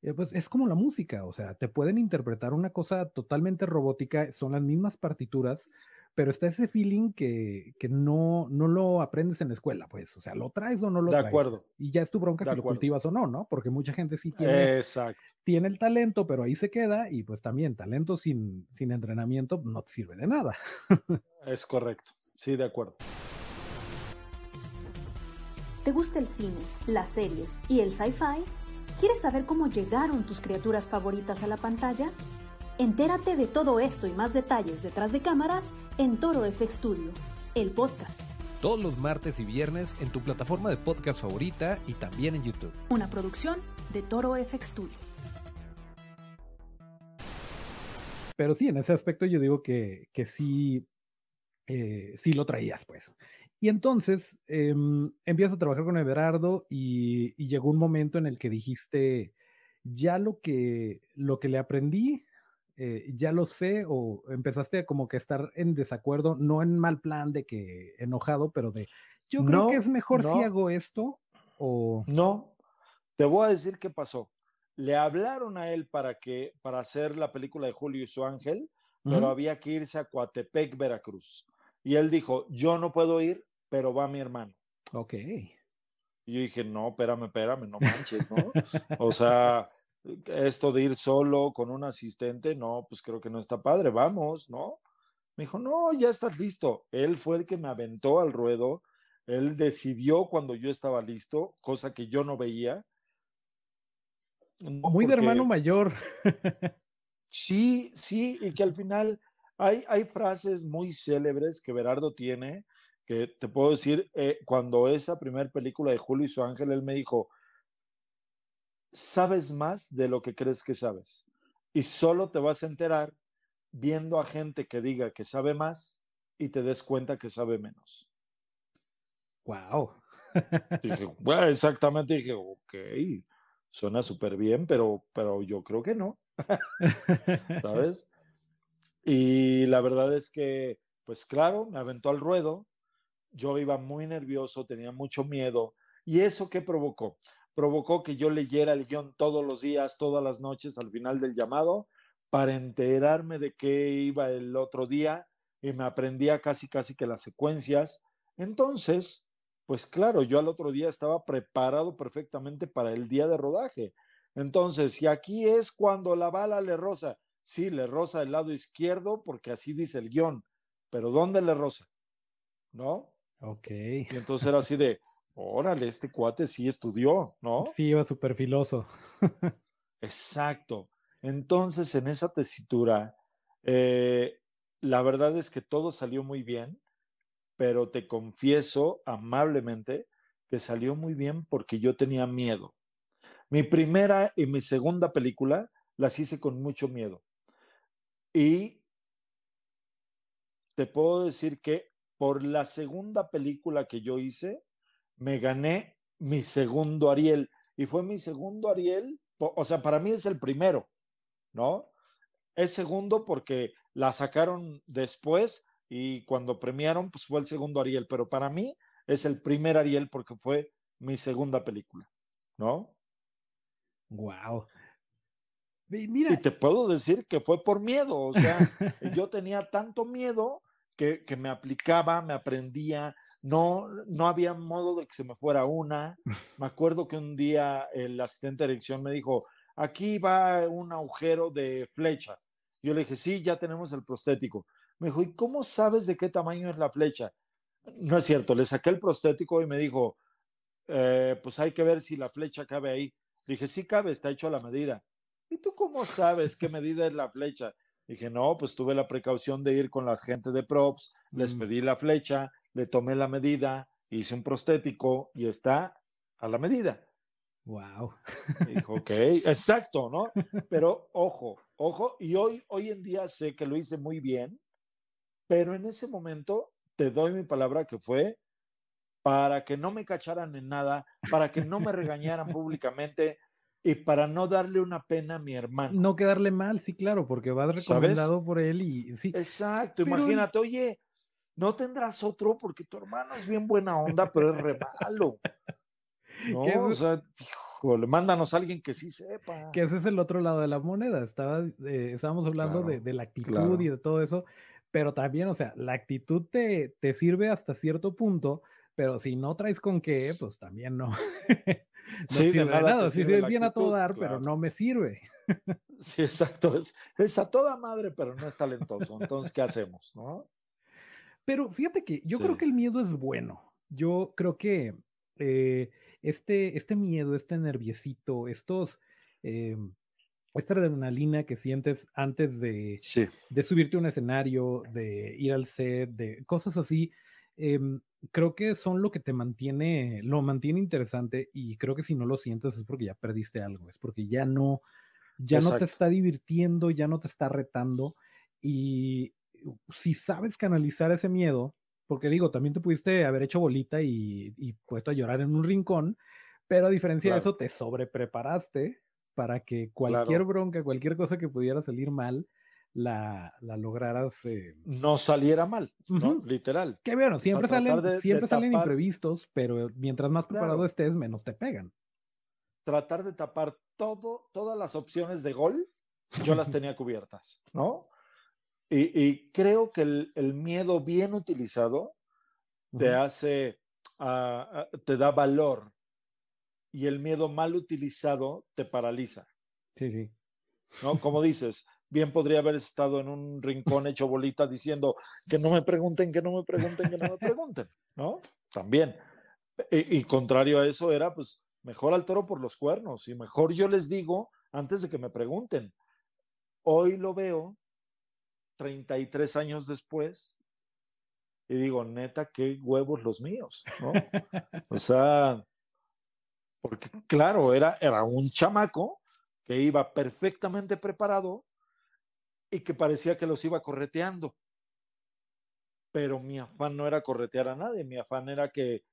eh, pues es como la música, o sea, te pueden interpretar una cosa totalmente robótica, son las mismas partituras, pero está ese feeling que, que no, no lo aprendes en la escuela, pues, o sea, lo traes o no lo de traes. acuerdo. Y ya es tu bronca de si acuerdo. lo cultivas o no, ¿no? Porque mucha gente sí tiene, Exacto. tiene el talento, pero ahí se queda y pues también talento sin, sin entrenamiento no te sirve de nada. es correcto, sí, de acuerdo. ¿Te gusta el cine, las series y el sci-fi? ¿Quieres saber cómo llegaron tus criaturas favoritas a la pantalla? Entérate de todo esto y más detalles detrás de cámaras en Toro FX Studio, el podcast. Todos los martes y viernes en tu plataforma de podcast favorita y también en YouTube. Una producción de Toro FX Studio. Pero sí, en ese aspecto yo digo que, que sí, eh, sí lo traías, pues. Y entonces em, empiezas a trabajar con Everardo y, y llegó un momento en el que dijiste, ya lo que, lo que le aprendí, eh, ya lo sé, o empezaste como que a estar en desacuerdo, no en mal plan de que enojado, pero de, yo creo No, que es mejor si no. hago esto, o... No, te voy a decir qué pasó. Le hablaron a él para que para hacer la película de Julio y su ángel, pero Ujú. había que irse a Coatepec, Veracruz. Y él dijo, yo no puedo ir, pero va mi hermano. Ok. Y yo dije, no, espérame, espérame, no manches, ¿no? O sea, esto de ir solo con un asistente, no, pues creo que no está padre, vamos, ¿no? Me dijo, no, ya estás listo. Él fue el que me aventó al ruedo, él decidió cuando yo estaba listo, cosa que yo no veía. No, Muy de hermano mayor. *laughs* Sí, sí, y que al final hay, hay frases muy célebres que Berardo tiene, que te puedo decir, eh, cuando esa primera película de Julio y su ángel, él me dijo, sabes más de lo que crees que sabes, y solo te vas a enterar viendo a gente que diga que sabe más y te des cuenta que sabe menos. wow. Dije, bueno, exactamente, dije, ok, suena súper bien, pero, pero yo creo que no. *laughs* ¿sabes? Y la verdad es que, pues claro, me aventó al ruedo, yo iba muy nervioso, tenía mucho miedo, y eso qué provocó? Provocó que yo leyera el guion todos los días, todas las noches al final del llamado, para enterarme de qué iba el otro día, y me aprendía casi, casi que las secuencias. Entonces, pues claro, yo al otro día estaba preparado perfectamente para el día de rodaje. Entonces, y aquí es cuando la bala le rosa. Sí, le rosa del lado izquierdo porque así dice el guion, pero ¿dónde le rosa? ¿No? Ok. Y entonces era así de, órale, este cuate sí estudió, ¿no? Sí, iba súper filoso. *laughs* Exacto. Entonces, en esa tesitura, eh, la verdad es que todo salió muy bien, pero te confieso amablemente que salió muy bien porque yo tenía miedo. Mi primera y mi segunda película las hice con mucho miedo. Y te puedo decir que por la segunda película que yo hice, me gané mi segundo Ariel. Y fue mi segundo Ariel, o sea, para mí es el primero, ¿no? Es segundo porque la sacaron después y cuando premiaron, pues fue el segundo Ariel, pero para mí es el primer Ariel porque fue mi segunda película, ¿no? Wow. Mira, Y te puedo decir que fue por miedo, o sea, yo tenía tanto miedo que, que me aplicaba, me aprendía, no, no había modo de que se me fuera una. *laughs* Me acuerdo que un día el asistente de dirección me dijo, aquí va un agujero de flecha. Yo le dije, sí, ya tenemos el prostético. Me dijo, ¿y cómo sabes de qué tamaño es la flecha? No es cierto, le saqué el prostético y me dijo, "Eh, pues hay que ver si la flecha cabe ahí. Dije, sí cabe, está hecho a la medida. ¿Y tú cómo sabes qué medida es la flecha? Dije, no, pues tuve la precaución de ir con la gente de props, les Mm. pedí la flecha, le tomé la medida, hice un prostético y está a la medida. wow. Dijo, *laughs* ok, exacto, ¿no? Pero ojo, ojo, y hoy, hoy en día sé que lo hice muy bien, pero en ese momento te doy mi palabra que fue para que no me cacharan en nada, para que no me regañaran *laughs* públicamente y para no darle una pena a mi hermano. No quedarle mal, sí, claro, porque vas ¿Sabes? recomendado por él y sí. Exacto, Pero- imagínate, oye, no tendrás otro porque tu hermano es bien buena onda, pero es re malo. *laughs* No, o sea, híjole, mándanos a alguien que sí sepa. Que ese es el otro lado de la moneda. Estaba, eh, estábamos hablando de, la actitud claro. y de todo eso, pero también, o sea, la actitud te, te sirve hasta cierto punto, pero si no traes con qué, pues también no. *laughs* no Sí, sirve de nada. Sí, sirve bien a todo dar, pero no me sirve. Sí, exacto. Es, es a toda madre, pero no es talentoso. Entonces, ¿qué hacemos? ¿No? Pero fíjate que yo creo que el miedo es bueno. Yo creo que eh, este, este miedo, este nerviecito, estos, eh, esta adrenalina que sientes antes de, Sí. de subirte a un escenario, de ir al set, de cosas así, em, creo que son lo que te mantiene, lo mantiene interesante y creo que si no lo sientes es porque ya perdiste algo, es porque ya no, ya no te Exacto. está divirtiendo, ya no te está retando y si sabes canalizar ese miedo, porque digo, también te pudiste haber hecho bolita y, y puesto a llorar en un rincón, pero a diferencia Claro. de eso, te sobrepreparaste para que cualquier Claro. bronca, cualquier cosa que pudiera salir mal, la, la lograras. eh, No saliera mal. Literal. Que bueno, siempre salen, de- de siempre salen tapar- imprevistos, pero mientras más preparado Claro. estés, menos te pegan. Tratar de tapar todo, todas las opciones de gol, yo las tenía cubiertas, ¿no? Y, y creo que el, el miedo bien utilizado te hace, ah, ah, te da valor y el miedo mal utilizado te paraliza, Sí, sí. ¿no? Como dices, bien podría haber estado en un rincón hecho bolita diciendo que no me pregunten, que no me pregunten, que no me pregunten, ¿no? También. Y, y contrario a eso era, pues, mejor al toro por los cuernos y mejor yo les digo antes de que me pregunten. Hoy lo veo 33 años después y digo, neta, qué huevos los míos, ¿no? O sea, porque claro, era, era un chamaco que iba perfectamente preparado y que parecía que los iba correteando. Pero mi afán no era corretear a nadie, mi afán era que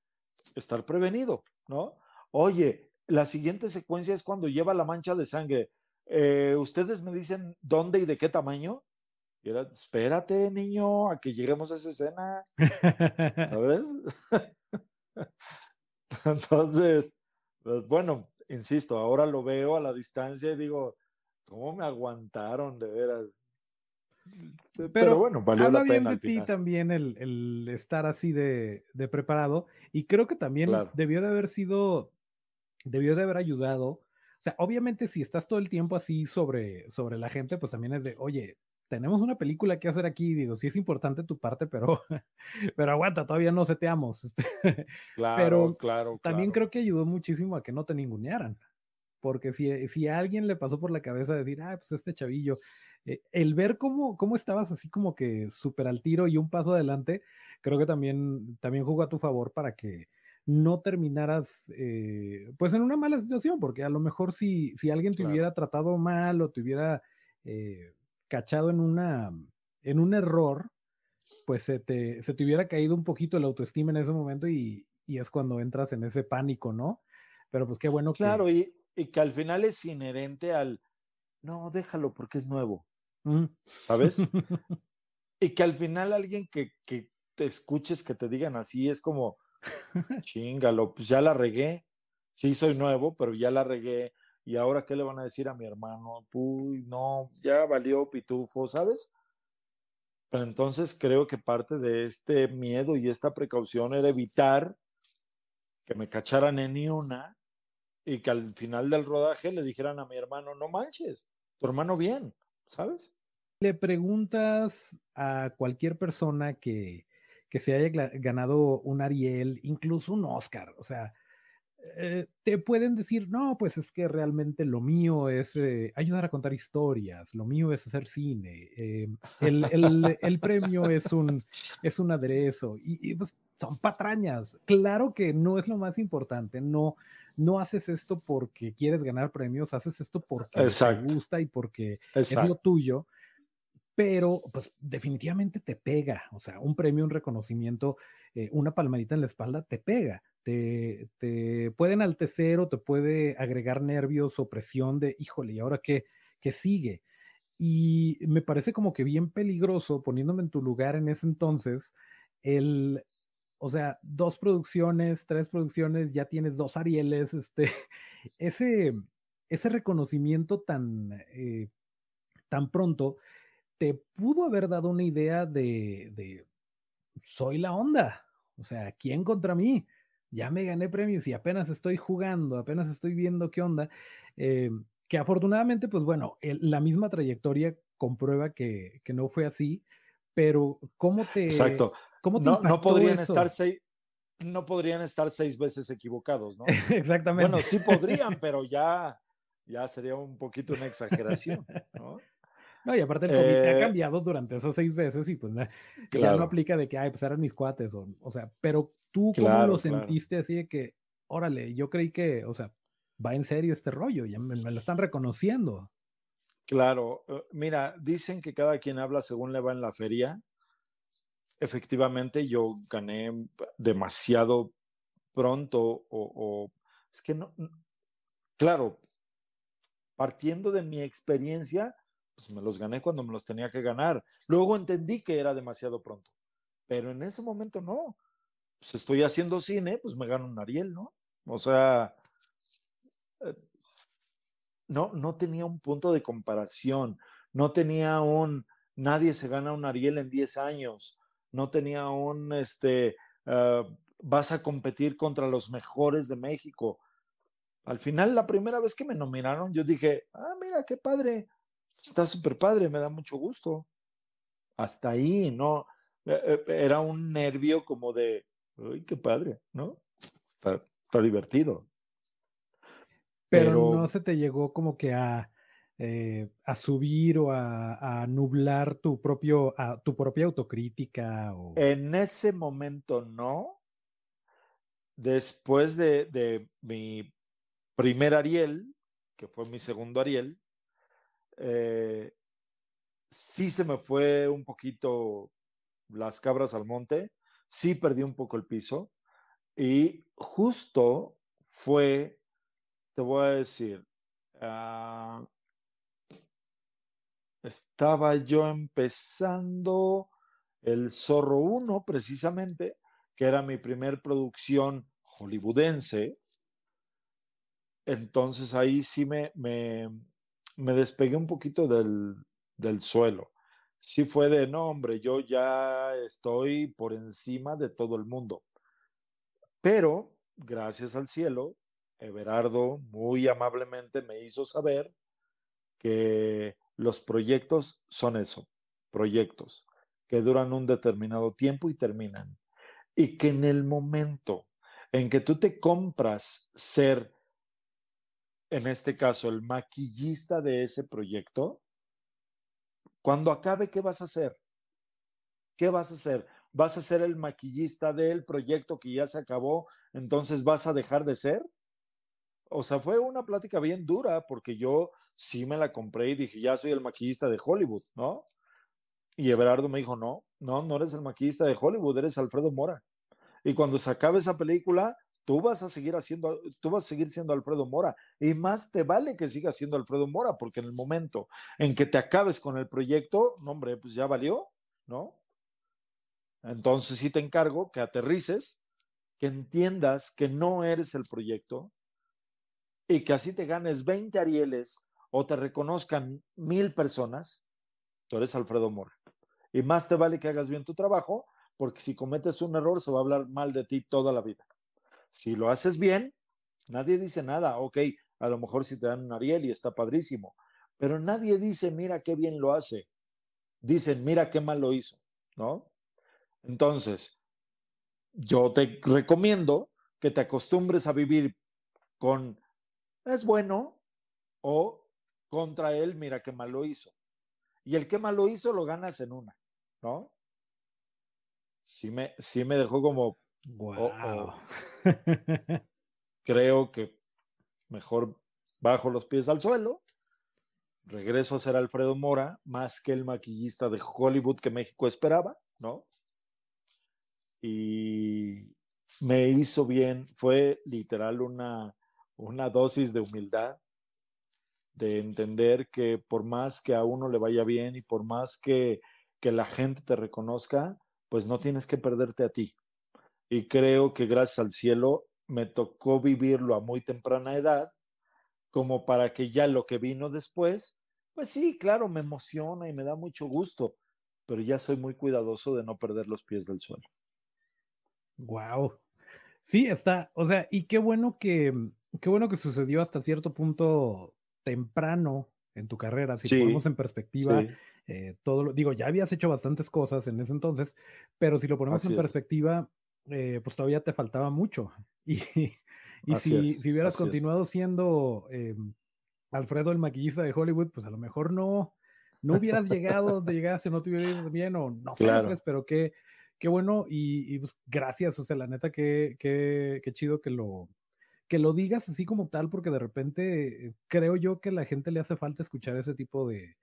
estar prevenido, ¿no? Oye, la siguiente secuencia es cuando lleva la mancha de sangre. Eh, ¿Ustedes me dicen dónde y de qué tamaño? Y espérate, niño, a que lleguemos a esa escena, ¿sabes? *laughs* Entonces, pues, bueno, insisto, ahora lo veo a la distancia y digo, ¿cómo me aguantaron de veras? Pero, Pero bueno, valió Habla la bien pena de ti también el, el estar así de, de preparado y creo que también Claro. debió de haber sido, debió de haber ayudado. O sea, obviamente si estás todo el tiempo así sobre, sobre la gente, pues también es de, oye, tenemos una película que hacer aquí, digo, sí es importante tu parte, pero, *laughs* pero aguanta, todavía no seteamos. Este, *laughs* Claro, pero claro, También claro. creo que ayudó muchísimo a que no te ningunearan. Porque si, si a alguien le pasó por la cabeza decir, ah, pues este chavillo, eh, el ver cómo, cómo estabas así como que súper al tiro y un paso adelante, creo que también, también jugó a tu favor para que no terminaras eh, pues en una mala situación, porque a lo mejor si, si alguien te Claro. hubiera tratado mal o te hubiera eh, cachado en, una, en un error, pues se te, se te hubiera caído un poquito la autoestima en ese momento y, y es cuando entras en ese pánico, ¿no? Pero pues qué bueno que... Claro, y, y que al final es inherente al, no, déjalo porque es nuevo. ¿Sabes? *laughs* y que al final alguien que, que te escuches que te digan así es como, chingalo, pues ya la regué. Sí, soy nuevo, pero ya la regué. ¿Y ahora qué le van a decir a mi hermano? Uy, no, ya valió pitufo, ¿sabes? Pero entonces creo que parte de este miedo y esta precaución era evitar que me cacharan en ni una y que al final del rodaje le dijeran a mi hermano, no manches, tu hermano bien, ¿sabes? Le preguntas a cualquier persona que, que se haya ganado un Ariel, incluso un Oscar, o sea, eh, te pueden decir, no, pues es que realmente lo mío es eh, ayudar a contar historias, lo mío es hacer cine, eh, el, el- el premio es un, es un aderezo, y, y, pues son patrañas. Claro que no es lo más importante, no, no haces esto porque quieres ganar premios, haces esto porque Exacto. te gusta y porque es lo tuyo, pero pues definitivamente te pega, o sea, un premio, un reconocimiento, eh, una palmadita en la espalda te pega, te, te puede enaltecer o te puede agregar nervios o presión de, híjole, ¿y ahora qué, qué sigue? Y me parece como que bien peligroso, poniéndome en tu lugar en ese entonces, el, o sea, dos producciones, tres producciones, ya tienes dos Arieles, este, *laughs* ese, ese reconocimiento tan, eh, tan pronto te pudo haber dado una idea de, soy la onda, o sea, ¿quién contra mí? Ya me gané premios y apenas estoy jugando, apenas estoy viendo qué onda. Eh, que afortunadamente, pues bueno, la misma trayectoria comprueba que, no fue así, pero ¿cómo te... Exacto. ¿Cómo te no, no, podrían eso? estar seis, no podrían estar seis veces equivocados, ¿no? *laughs* Exactamente. Bueno, sí podrían, pero ya, ya sería un poquito una exageración, ¿no? No, y aparte el COVID eh, ha cambiado durante esos seis veces y pues claro. ya no aplica de que, ay, pues eran mis cuates, o, o sea, pero tú cómo claro, lo sentiste así de que, órale, yo creí que, o sea, va en serio este rollo, ya me, me lo están reconociendo. Claro, uh, mira, dicen que cada quien habla según le va en la feria. Efectivamente yo gané demasiado pronto o, es que no, claro, partiendo de mi experiencia, pues me los gané cuando me los tenía que ganar. Luego entendí que era demasiado pronto, pero en ese momento no. Pues estoy haciendo cine, pues me gano un Ariel, ¿no? O sea, eh, no, no tenía un punto de comparación, no tenía un, nadie se gana un Ariel en 10 años, no tenía un, este, ah, vas a competir contra los mejores de México. Al final, la primera vez que me nominaron, yo dije, ah, mira, qué padre, está súper padre, me da mucho gusto. Hasta ahí, ¿no? Eh, eh, Era un nervio como de, uy, qué padre, ¿no? Está, está divertido. Pero, Pero- no se te llegó como que a, eh, a subir o a, a nublar tu propio, a, tu propia autocrítica o En ese momento no. Después de, de mi primer Ariel, que fue mi segundo Ariel, eh, sí se me fue un poquito las cabras al monte, sí perdí un poco el piso y justo fue, te voy a decir, ah, estaba yo empezando el Zorro 1, precisamente, que era mi primer producción hollywoodense. Entonces ahí sí me, me, me despegué un poquito del, del suelo. Sí fue de, no, hombre, yo ya estoy por encima de todo el mundo. Pero, gracias al cielo, Everardo muy amablemente me hizo saber que los proyectos son eso, proyectos que duran un determinado tiempo y terminan. Y que en el momento en que tú te compras ser, en este caso, el maquillista de ese proyecto, cuando acabe, ¿qué vas a hacer? ¿Qué vas a hacer? ¿Vas a ser el maquillista del proyecto que ya se acabó? Entonces vas a dejar de ser? O sea, fue una plática bien dura porque yo sí me la compré y dije, ya soy el maquillista de Hollywood, ¿no? Y Everardo me dijo, no, no, no eres el maquillista de Hollywood, eres Alfredo Mora. Y cuando se acabe esa película, tú vas a seguir haciendo, tú vas a seguir siendo Alfredo Mora. Y más te vale que sigas siendo Alfredo Mora, porque en el momento en que te acabes con el proyecto, no, hombre, pues ya valió, ¿no? Entonces sí te encargo que aterrices, que entiendas que no eres el proyecto y que así te ganes 20 Arieles o te reconozcan mil personas, tú eres Alfredo Mora. Y más te vale que hagas bien tu trabajo, porque si cometes un error se va a hablar mal de ti toda la vida. Si lo haces bien, nadie dice nada. Ok, a lo mejor si te dan un Ariel y está padrísimo, pero nadie dice, mira qué bien lo hace. Dicen, mira qué mal lo hizo, ¿no? Entonces, yo te recomiendo que te acostumbres a vivir con, es bueno, o contra él, mira qué mal lo hizo. Y el que mal lo hizo lo ganas en una, ¿no? Sí me, sí me dejó como, wow. creo que mejor bajo los pies al suelo, regreso a ser Alfredo Mora, más que el maquillista de Hollywood que México esperaba, ¿no? Y me hizo bien, fue literal una, una dosis de humildad, de entender que por más que a uno le vaya bien y por más que, que la gente te reconozca, pues no tienes que perderte a ti. Y creo que gracias al cielo me tocó vivirlo a muy temprana edad, como para que ya lo que vino después, pues sí, claro, me emociona y me da mucho gusto, pero ya soy muy cuidadoso de no perder los pies del suelo. Wow. Sí, está, o sea, y qué bueno que, qué bueno que sucedió hasta cierto punto temprano en tu carrera, si Sí, ponemos en perspectiva Sí, eh, todo lo, digo, ya habías hecho bastantes cosas en ese entonces, pero si lo ponemos Así en es. perspectiva, eh, pues todavía te faltaba mucho. *laughs* Y, y si, es, si hubieras es. continuado siendo eh, Alfredo el maquillista de Hollywood, pues a lo mejor no, no hubieras llegado donde llegaste, no te hubiera ido bien, o no Claro. pues, pero qué, qué bueno, y, y, pues gracias, o sea, la neta, qué, qué, qué chido que lo, que lo digas así como tal, porque de repente eh, creo yo que a la gente le hace falta escuchar ese tipo de,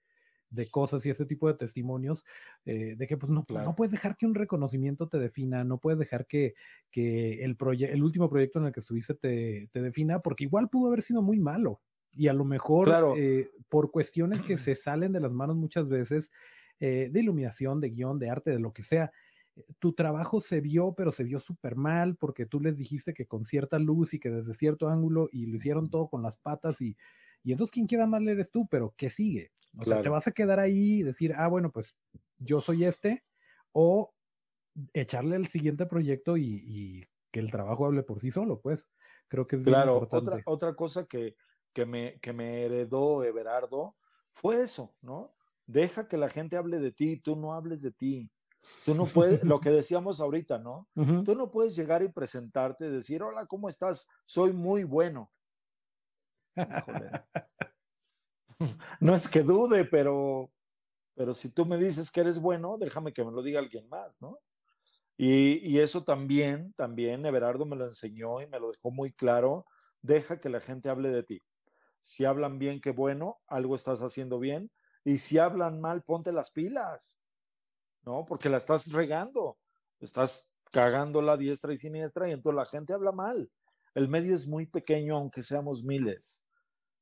de cosas y ese tipo de testimonios, eh, de que pues no, Claro. no puedes dejar que un reconocimiento te defina, no puedes dejar que, que el, el último proyecto en el que estuviste te, te defina, porque igual pudo haber sido muy malo. Y a lo mejor Claro. eh, por cuestiones que *clears throat* se salen de las manos muchas veces, eh, de iluminación, de guion, de arte, de lo que sea, tu trabajo se vio, pero se vio súper mal porque tú les dijiste que con cierta luz y que desde cierto ángulo y lo hicieron todo con las patas y, y entonces quién queda mal eres tú, pero ¿qué sigue? O sea, te vas a quedar ahí y decir, ah, bueno, pues yo soy este, o echarle el siguiente proyecto y, y que el trabajo hable por sí solo, pues. Creo que es bien Claro, importante. otra, otra cosa que, que, me, que me heredó Everardo fue eso, ¿no? Deja que la gente hable de ti, tú no hables de ti. Tú no puedes, lo que decíamos ahorita, ¿no? Tú no puedes llegar y presentarte y decir, hola, ¿cómo estás? Soy muy bueno. *laughs* No es que dude, pero, pero si tú me dices que eres bueno, déjame que me lo diga alguien más, ¿no? Y, y eso también, también Everardo me lo enseñó y me lo dejó muy claro. Deja que la gente hable de ti. Si hablan bien, qué bueno, algo estás haciendo bien. Y si hablan mal, ponte las pilas, ¿no? Porque la estás regando. Estás cagando la diestra y siniestra y entonces la gente habla mal. El medio es muy pequeño, aunque seamos miles.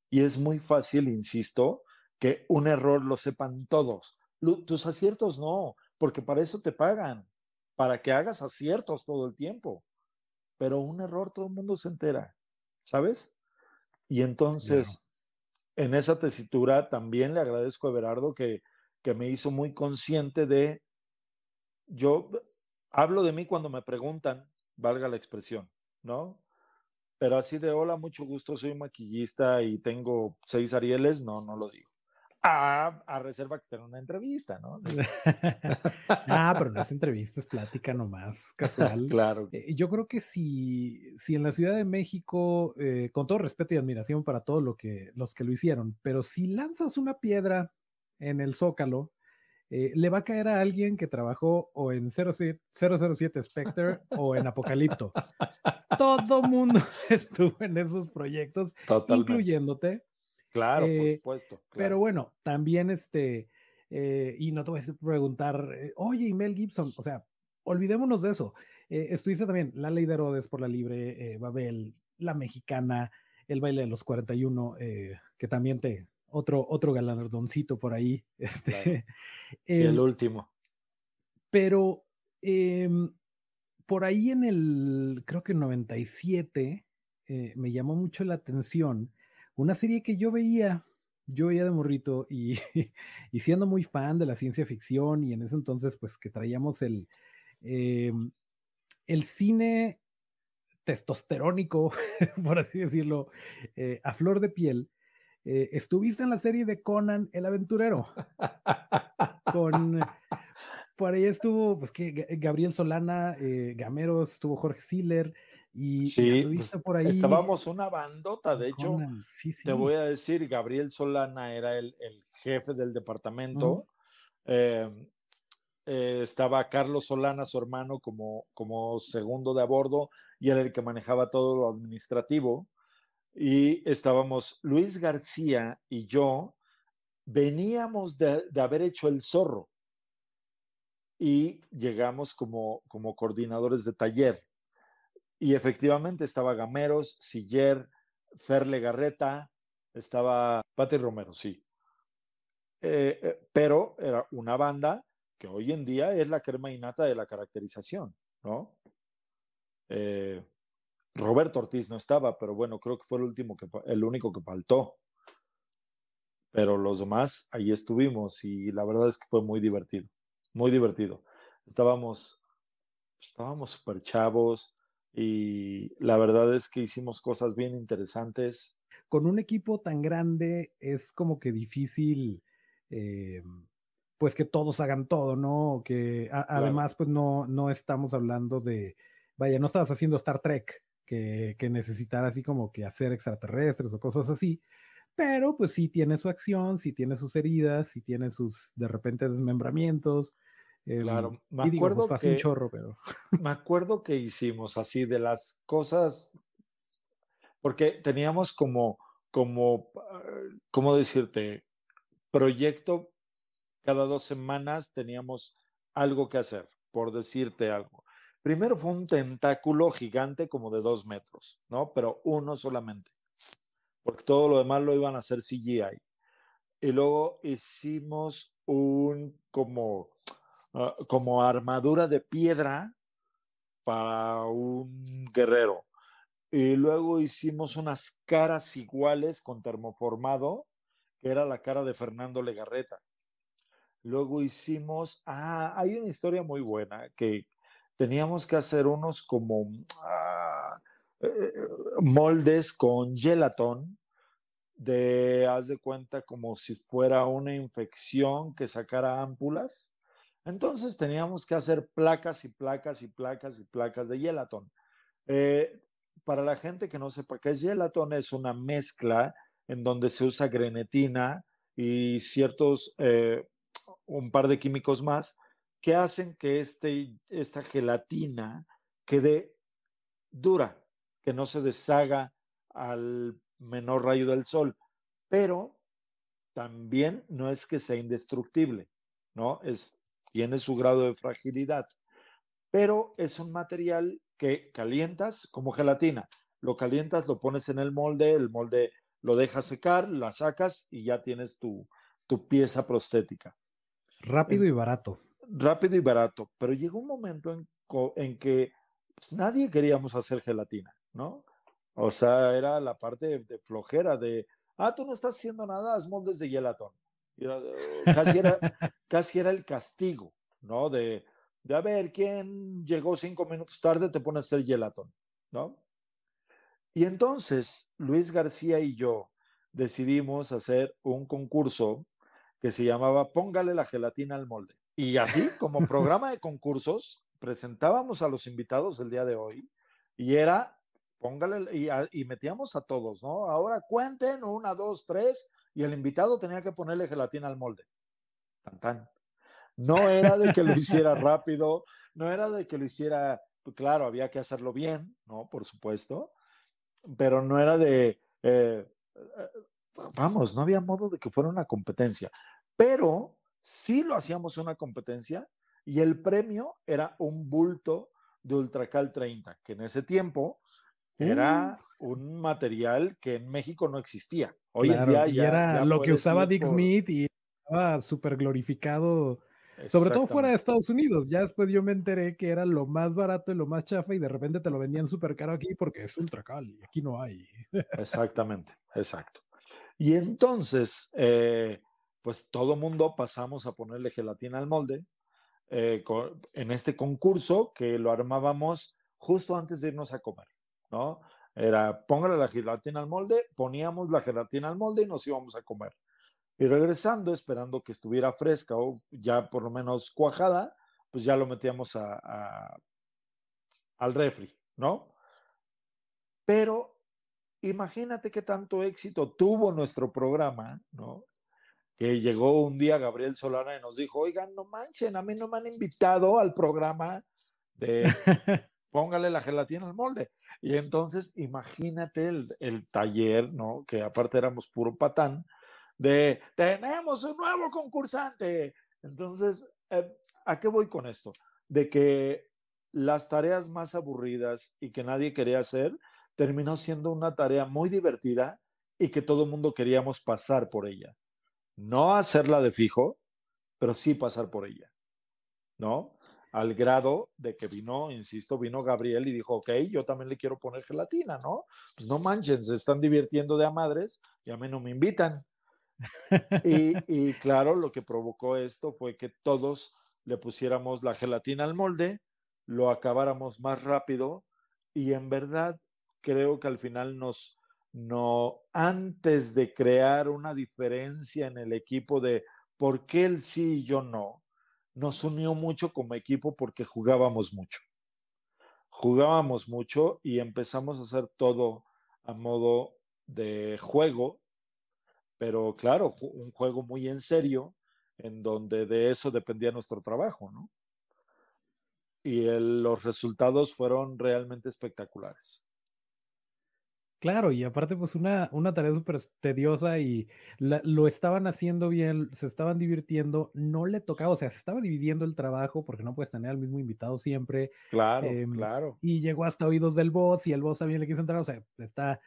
Y es muy fácil, insisto, que un error lo sepan todos. Tus aciertos no, porque para eso te pagan, para que hagas aciertos todo el tiempo. Pero un error todo el mundo se entera, ¿sabes? Y entonces, en esa tesitura también le agradezco a Everardo que, que me hizo muy consciente de, yo hablo de mí cuando me preguntan, valga la expresión, ¿no? Pero así de, hola, mucho gusto, soy maquillista y tengo seis Arieles, no, no lo digo. A, a reserva que esté en una entrevista, ¿no? *laughs* ah, pero no es entrevista, es plática nomás, casual. *laughs* claro. Eh, yo creo que si, si en la Ciudad de México, eh, con todo respeto y admiración para todos lo que, los que lo hicieron, pero si lanzas una piedra en el Zócalo, eh, le va a caer a alguien que trabajó o en 07, 007 Spectre o en Apocalipto. Todo mundo *laughs* estuvo en esos proyectos, Totalmente. incluyéndote. Claro, por eh, supuesto. Pero bueno, también este, eh, y no te voy a preguntar, oye, y Mel Gibson, o sea, olvidémonos de eso. Estuviste también La Ley de Herodes por la Libre, Babel, La Mexicana, El Baile de los 41, eh, que también te, otro, otro galardoncito por ahí. *laughs* Este, Claro. Sí, el último. pero em, por ahí en el, creo que en 97, eh, me llamó mucho la atención una serie que yo veía, yo veía de morrito y, *laughs* y siendo muy fan de la ciencia ficción y en ese entonces pues que traíamos el, em, el cine testosterónico, *laughs* por así decirlo, eh, a flor de piel, eh, estuviste en la serie de Conan el aventurero con por ahí estuvo pues que Ga- Gabriel Solana, eh, Gameros, estuvo Jorge Siller y, Sí, pues, por ahí. estábamos una bandota. De hecho, Conan, sí, sí. te voy a decir, Gabriel Solana era el, el jefe del departamento. Eh, eh, estaba Carlos Solana, su hermano, como, como segundo de a bordo y era el que manejaba todo lo administrativo. Y estábamos Luis García y yo, veníamos de, de haber hecho el zorro y llegamos como, como coordinadores de taller. Y efectivamente estaba Gameros, Siller, Fer Legarreta, estaba Pati Romero, sí. Eh, eh, pero era una banda que hoy en día es la crema innata de la caracterización, ¿no? Eh, Roberto Ortiz no estaba, pero bueno, creo que fue el último que, el único que faltó. Pero los demás, ahí estuvimos y la verdad es que fue muy divertido, muy divertido. Estábamos, estábamos súper chavos y la verdad es que hicimos cosas bien interesantes. Con un equipo tan grande es como que difícil, eh, pues que todos hagan todo, ¿no? Que a- Claro. además, pues no, no estamos hablando de, vaya, no estabas haciendo Star Trek, que, que necesitara así como que hacer extraterrestres o cosas así, pero pues sí tiene su acción, sí tiene sus heridas, sí tiene sus, de repente, desmembramientos. em, Claro, me digo, pues acuerdo un que- chorro, pero... me acuerdo que hicimos así de las cosas, porque teníamos como, como, eh, ¿cómo decirte? Proyecto cada dos semanas teníamos algo que hacer, por decirte algo. Primero fue un tentáculo gigante como de dos metros, ¿no? Pero uno solamente, porque todo lo demás lo iban a hacer CGI. Y luego hicimos un como, ah, como armadura de piedra para un guerrero. Y luego hicimos unas caras iguales con termoformado, que era la cara de Fernando Legarreta. Luego hicimos, ah, hay una historia muy buena que teníamos que hacer unos como ah, eh, moldes con gelatón de, haz de cuenta, como si fuera una infección que sacara ámpulas. Entonces teníamos que hacer placas y placas y placas y placas de gelatón. Eh, para la gente que no sepa qué es gelatón, es una mezcla en donde se usa grenetina y ciertos, eh, un par de químicos más que hacen que este, esta gelatina quede dura, que no se deshaga al menor rayo del sol, pero también no es que sea indestructible, ¿no? Es, tiene su grado de fragilidad, pero es un material que calientas como gelatina. Lo calientas, lo pones en el molde, el molde lo dejas secar, la sacas y ya tienes tu, tu pieza prostética. Rápido y barato. Rápido y barato, pero llegó un momento en, en que pues, nadie queríamos hacer gelatina, ¿no? O sea, era la parte de, flojera de, ah, tú no estás haciendo nada, haz moldes de gelatón. casi, era, *laughs* casi era el castigo, ¿no? De, de a ver, ¿quién llegó cinco minutos tarde? Te pone a hacer gelatón, ¿no? Y entonces Luis García y yo decidimos hacer un concurso que se llamaba Póngale la gelatina al molde. Y así, como programa de *laughs* concursos, presentábamos a los invitados el día de hoy y era, póngale, y, metíamos a todos, ¿no? Ahora cuenten, una, dos, tres, y el invitado tenía que ponerle gelatina al molde. Tan, tan. No era de que lo hiciera *laughs* rápido, no era de que lo hiciera, pues, claro, había que hacerlo bien, ¿no? Por supuesto, pero no era de, eh, eh, vamos, no había modo de que fuera una competencia, pero sí lo hacíamos una competencia y el premio era un bulto de Ultracal 30, que en ese tiempo era uh. un material que en México no existía. Hoy en día ya, era lo que usaba Dick Smith y estaba súper glorificado sobre todo fuera de Estados Unidos. Ya después yo me enteré que era lo más barato y lo más chafa y de repente te lo vendían súper caro aquí porque es ultra y aquí no hay. Exactamente, exacto. Y entonces, eh, pues todo mundo pasamos a ponerle gelatina al molde eh, en este concurso que lo armábamos justo antes de irnos a comer, ¿no? Era póngale la gelatina al molde, poníamos la gelatina al molde y nos íbamos a comer. Y regresando, esperando que estuviera fresca o ya por lo menos cuajada, pues ya lo metíamos al refri, ¿no? Pero imagínate qué tanto éxito tuvo nuestro programa, ¿no? Que llegó un día Gabriel Solana y nos dijo, oigan, no manchen, a mí no me han invitado al programa de *laughs* póngale la gelatina al molde. Y entonces imagínate el, el taller, ¿no? Que aparte éramos puro patán, de tenemos un nuevo concursante. Entonces, eh, ¿a qué voy con esto? De que las tareas más aburridas y que nadie quería hacer, terminó siendo una tarea muy divertida y que todo el mundo queríamos pasar por ella. No hacerla de fijo, pero sí pasar por ella. ¿No? Al grado de que vino, insisto, vino Gabriel y dijo, ok, yo también le quiero poner gelatina, ¿no? Pues no manchen, se están divirtiendo de a madres y a mí no me invitan. Y, claro, lo que provocó esto fue que todos le pusiéramos la gelatina al molde, lo acabáramos más rápido y en verdad creo que al final nos, no, antes de crear una diferencia en el equipo de por qué él sí y yo no, nos unió mucho como equipo porque jugábamos mucho. Jugábamos mucho y empezamos a hacer todo a modo de juego pero claro, un juego muy en serio, en donde de eso dependía nuestro trabajo, ¿no? Y los resultados fueron realmente espectaculares. Claro, y aparte pues una, una tarea súper tediosa y la- lo estaban haciendo bien, se estaban divirtiendo, no le tocaba, o sea, se estaba dividiendo el trabajo porque no puedes tener al mismo invitado siempre, Claro, em, claro. y llegó hasta oídos del boss y el boss también le quiso entrar, o sea, está,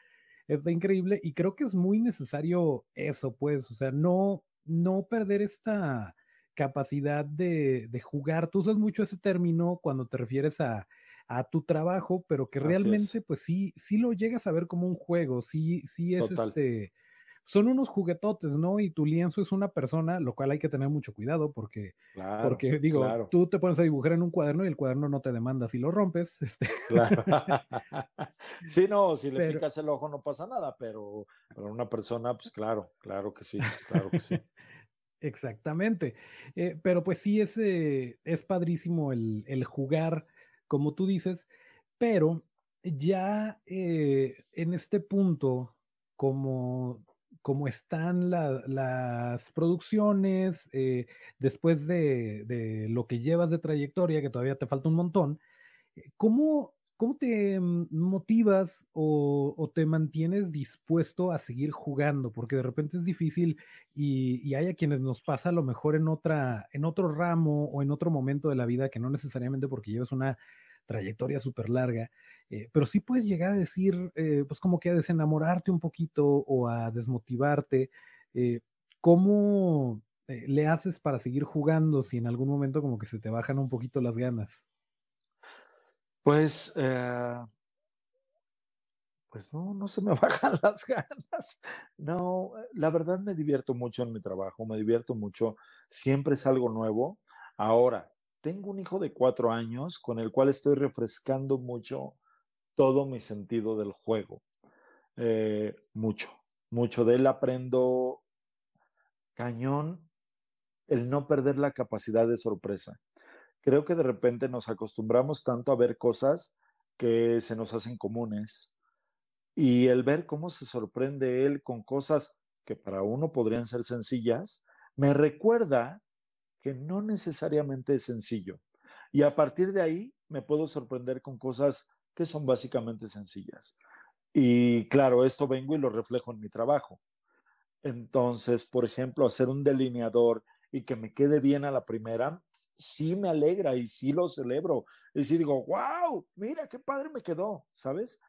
está increíble y creo que es muy necesario eso, pues, o sea, no, no perder esta capacidad de, de jugar. Tú usas mucho ese término cuando te refieres a, a tu trabajo, pero que realmente, es. pues sí, sí lo llegas a ver como un juego, sí, sí es Total. este, son unos juguetotes, ¿no? Y tu lienzo es una persona, lo cual hay que tener mucho cuidado porque Claro, porque digo, claro, tú te pones a dibujar en un cuaderno y el cuaderno no te demanda si lo rompes, *laughs* este, claro. *laughs* Sí, no, si le Pero- picas el ojo no pasa nada, pero para una persona, pues claro, claro que sí, claro que sí. exactamente. Eh, pero pues sí, es, eh, es padrísimo el, el jugar, como tú dices, pero ya eh, en este punto, como, como están la- las producciones, eh, después de, de lo que llevas de trayectoria, que todavía te falta un montón, eh, ¿Cómo, cómo te mm, motivas o, te mantienes dispuesto a seguir jugando? Porque de repente es difícil y, hay a quienes nos pasa a lo mejor en otra, en otro ramo o en otro momento de la vida que no necesariamente porque llevas una trayectoria súper larga, eh, pero sí puedes llegar a decir, eh, pues como que a desenamorarte un poquito o a desmotivarte. eh, ¿Cómo le haces para seguir jugando si en algún momento como que se te bajan un poquito las ganas? Pues, eh, pues no, no se me *laughs* bajan las ganas. No, eh, la verdad me divierto mucho en mi trabajo, me divierto mucho, siempre es algo nuevo. Ahora, tengo un hijo de cuatro años con el cual estoy refrescando mucho todo mi sentido del juego. Eh, mucho, mucho de él aprendo cañón el no perder la capacidad de sorpresa. Creo que de repente nos acostumbramos tanto a ver cosas que se nos hacen comunes y el ver cómo se sorprende él con cosas que para uno podrían ser sencillas, me recuerda que no necesariamente es sencillo. Y a partir de ahí me puedo sorprender con cosas que son básicamente sencillas. Y claro, esto vengo y lo reflejo en mi trabajo. Entonces, por ejemplo, hacer un delineador y que me quede bien a la primera, sí me alegra y sí lo celebro. Y sí digo, wow, mira qué padre me quedó, ¿sabes?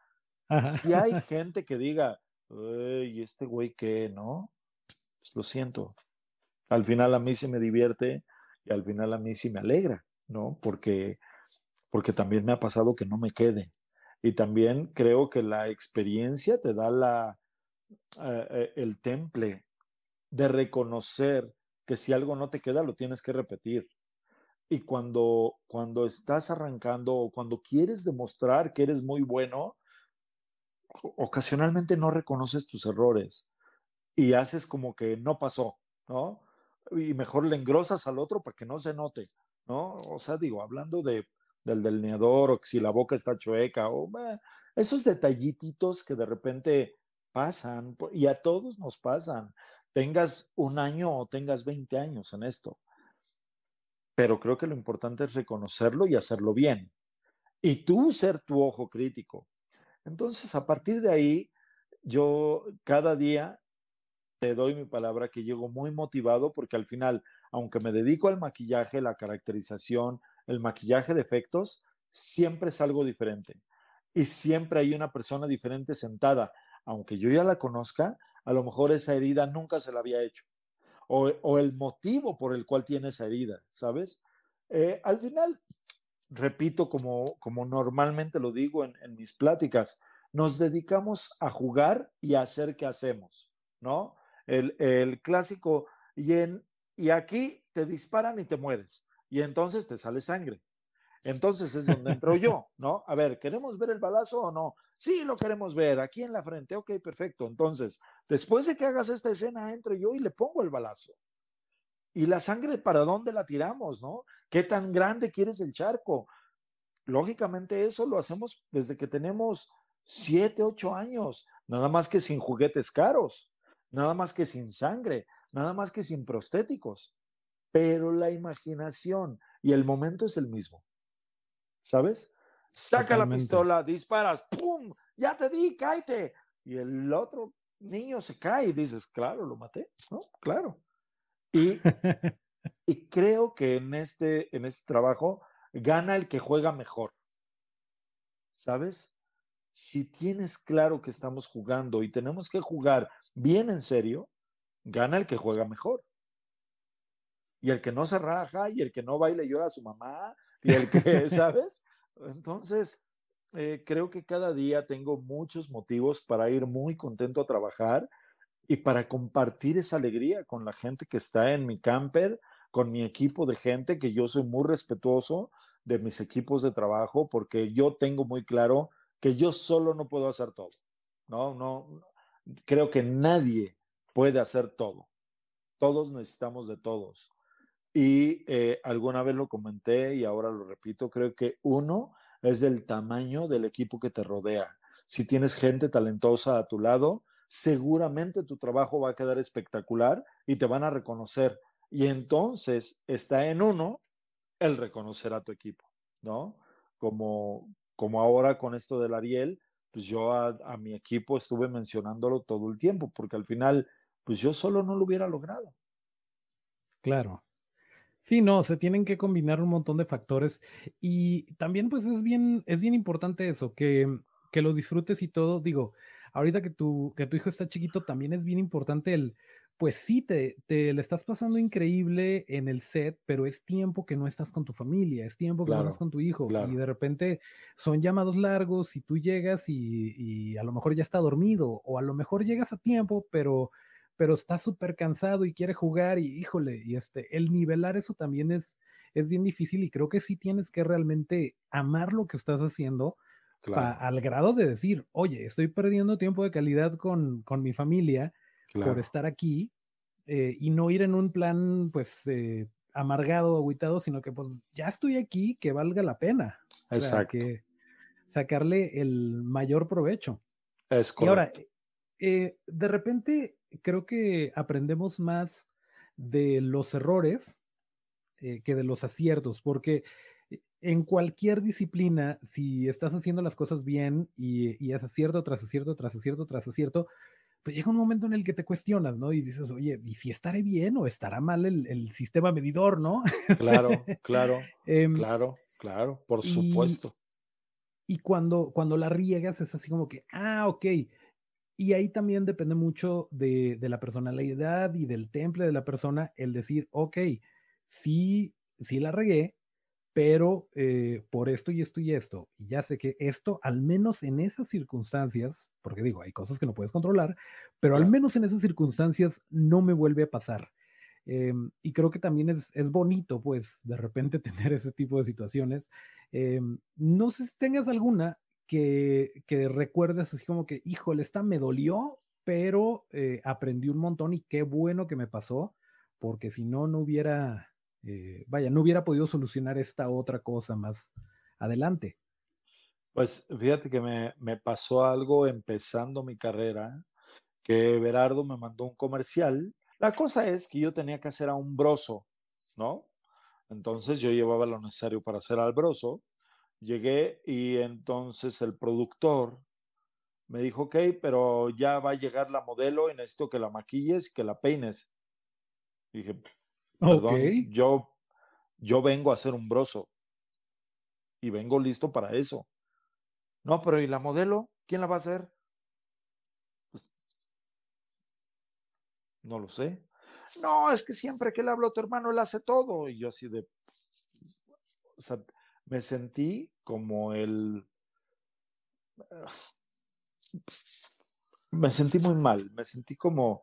Ajá. Si hay *laughs* gente que diga, ¿y este güey qué, no? Pues lo siento. Al final a mí sí me divierte y al final a mí sí me alegra, ¿no? Porque, porque también me ha pasado que no me quede. Y también creo que la experiencia te da la, eh, eh, el temple de reconocer que si algo no te queda, lo tienes que repetir. Y cuando, cuando estás arrancando o cuando quieres demostrar que eres muy bueno, ocasionalmente no reconoces tus errores y haces como que no pasó, ¿no? Y mejor le engrosas al otro para que no se note, ¿no? O sea, digo, hablando de, del delineador o si la boca está chueca o esos detallititos que de repente pasan y a todos nos pasan, tengas un año o tengas 20 años en esto. Pero creo que lo importante es reconocerlo y hacerlo bien. Y tú ser tu ojo crítico. Entonces, a partir de ahí, yo cada día te doy mi palabra que llego muy motivado porque al final, aunque me dedico al maquillaje, la caracterización, el maquillaje de efectos, siempre es algo diferente. Y siempre hay una persona diferente sentada. Aunque yo ya la conozca, a lo mejor esa herida nunca se la había hecho. O, o el motivo por el cual tiene esa herida, ¿sabes? Eh, al final, repito como, como normalmente lo digo en, en mis pláticas, nos dedicamos a jugar y a hacer que hacemos, ¿no? El, el clásico, y, en, y aquí te disparan y te mueres, y entonces te sale sangre. Entonces es donde entro *laughs* yo, ¿no? A ver, ¿queremos ver el balazo o no? Sí, lo queremos ver, aquí en la frente, ok, perfecto. Entonces, después de que hagas esta escena, entro yo y le pongo el balazo. ¿Y la sangre para dónde la tiramos, no? ¿Qué tan grande quieres el charco? Lógicamente eso lo hacemos desde que tenemos siete, ocho años, nada más que sin juguetes caros, nada más que sin sangre, nada más que sin prostéticos. Pero la imaginación y el momento es el mismo. ¿Sabes? Saca Totalmente. la pistola, disparas, ¡pum! Ya te di, cállate. y el otro niño se cae y dices, claro, lo maté, ¿no? Claro. Y, *laughs* y creo que en este, en este trabajo gana el que juega mejor. ¿Sabes? Si tienes claro que estamos jugando y tenemos que jugar bien en serio, gana el que juega mejor. Y el que no se raja, y el que no baila y llora a su mamá, y el que, *laughs* ¿sabes? Entonces, eh, creo que cada día tengo muchos motivos para ir muy contento a trabajar y para compartir esa alegría con la gente que está en mi camper, con mi equipo de gente, que yo soy muy respetuoso de mis equipos de trabajo, porque yo tengo muy claro que yo solo no puedo hacer todo. No, no, creo que nadie puede hacer todo. Todos necesitamos de todos. Y eh, alguna vez lo comenté y ahora lo repito, creo que uno es del tamaño del equipo que te rodea. Si tienes gente talentosa a tu lado, seguramente tu trabajo va a quedar espectacular y te van a reconocer. Y entonces está en uno el reconocer a tu equipo, ¿no? Como, como ahora con esto del Ariel, pues yo a, a mi equipo estuve mencionándolo todo el tiempo, porque al final, pues yo solo no lo hubiera logrado. Claro. Sí, no, se tienen que combinar un montón de factores y también pues es bien, es bien importante eso, que, que lo disfrutes y todo. Digo, ahorita que tu, que tu hijo está chiquito, también es bien importante el, pues sí, te, te le estás pasando increíble en el set, pero es tiempo que no estás con tu familia, es tiempo que no estás con tu hijo claro. y de repente son llamados largos y tú llegas y, y a lo mejor ya está dormido o a lo mejor llegas a tiempo, pero pero está súper cansado y quiere jugar y híjole, y este, el nivelar eso también es, es bien difícil y creo que sí tienes que realmente amar lo que estás haciendo pa- al grado de decir, oye, estoy perdiendo tiempo de calidad con, con mi familia por estar aquí eh, y no ir en un plan pues eh, amargado, agüitado, sino que pues ya estoy aquí, que valga la pena. O sea, Exacto. que sacarle el mayor provecho. Es Y ahora, correcto. eh, de repente creo que aprendemos más de los errores eh, que de los aciertos, porque en cualquier disciplina, si estás haciendo las cosas bien y, y es acierto tras acierto, tras acierto, tras acierto, pues llega un momento en el que te cuestionas, ¿no? Y dices, oye, ¿y si estaré bien o estará mal el, el sistema medidor, ¿no? Claro, *laughs* claro, Em, claro, claro, por y, supuesto. y cuando, cuando la riegas es así como que, ah, ok. Y ahí también depende mucho de, de la personalidad y del temple de la persona el decir, ok, sí, sí la regué, pero eh, por esto y esto y esto, y ya sé que esto, al menos en esas circunstancias, porque digo, hay cosas que no puedes controlar, pero al menos en esas circunstancias no me vuelve a pasar. Em, y creo que también es, es bonito, pues, de repente *laughs* tener ese tipo de situaciones. Em, no sé si tengas alguna que, que recuerdes así como que, híjole, esta me dolió, pero eh, aprendí un montón y qué bueno que me pasó, porque si no, no hubiera, eh, vaya, no hubiera podido solucionar esta otra cosa más adelante. Pues fíjate que me, pasó algo empezando mi carrera, que Berardo me mandó un comercial. La cosa es que yo tenía que hacer a un broso, ¿no? Entonces yo llevaba lo necesario para hacer al broso. Llegué y entonces el productor me dijo, ok, pero ya va a llegar la modelo y necesito que la maquilles y que la peines. Dije, perdón, yo, yo vengo a hacer un broso y vengo listo para eso. No, pero ¿y la modelo? ¿Quién la va a hacer? Pues, no lo sé. No, es que siempre que le hablo a tu hermano, él hace todo. Y yo así de... O sea, me sentí como el... Me sentí muy mal, me sentí como,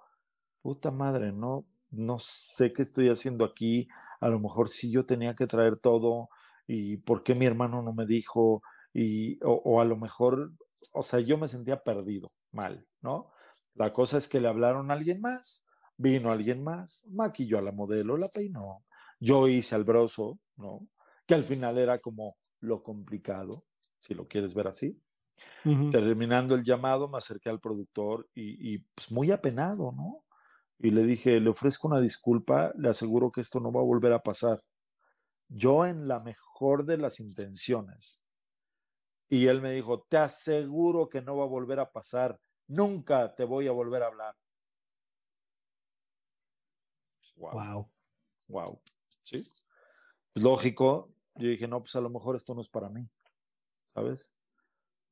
puta madre, no, no sé qué estoy haciendo aquí. A lo mejor sí yo tenía que traer todo y por qué mi hermano no me dijo y o, o a lo mejor, o sea, yo me sentía perdido, mal, ¿no? La cosa es que le hablaron a alguien más, vino alguien más, maquilló a la modelo, la peinó, yo hice al broso, ¿no? Que al final era como lo complicado, si lo quieres ver así. Terminando el llamado, me acerqué al productor y, y, pues muy apenado, ¿no? Y le dije, le ofrezco una disculpa, le aseguro que esto no va a volver a pasar. Yo en la mejor de las intenciones. Y él me dijo, te aseguro que no va a volver a pasar. nunca te voy a volver a hablar. Wow. Wow. Wow. Sí. Lógico, yo dije, no, pues a lo mejor esto no es para mí, ¿sabes?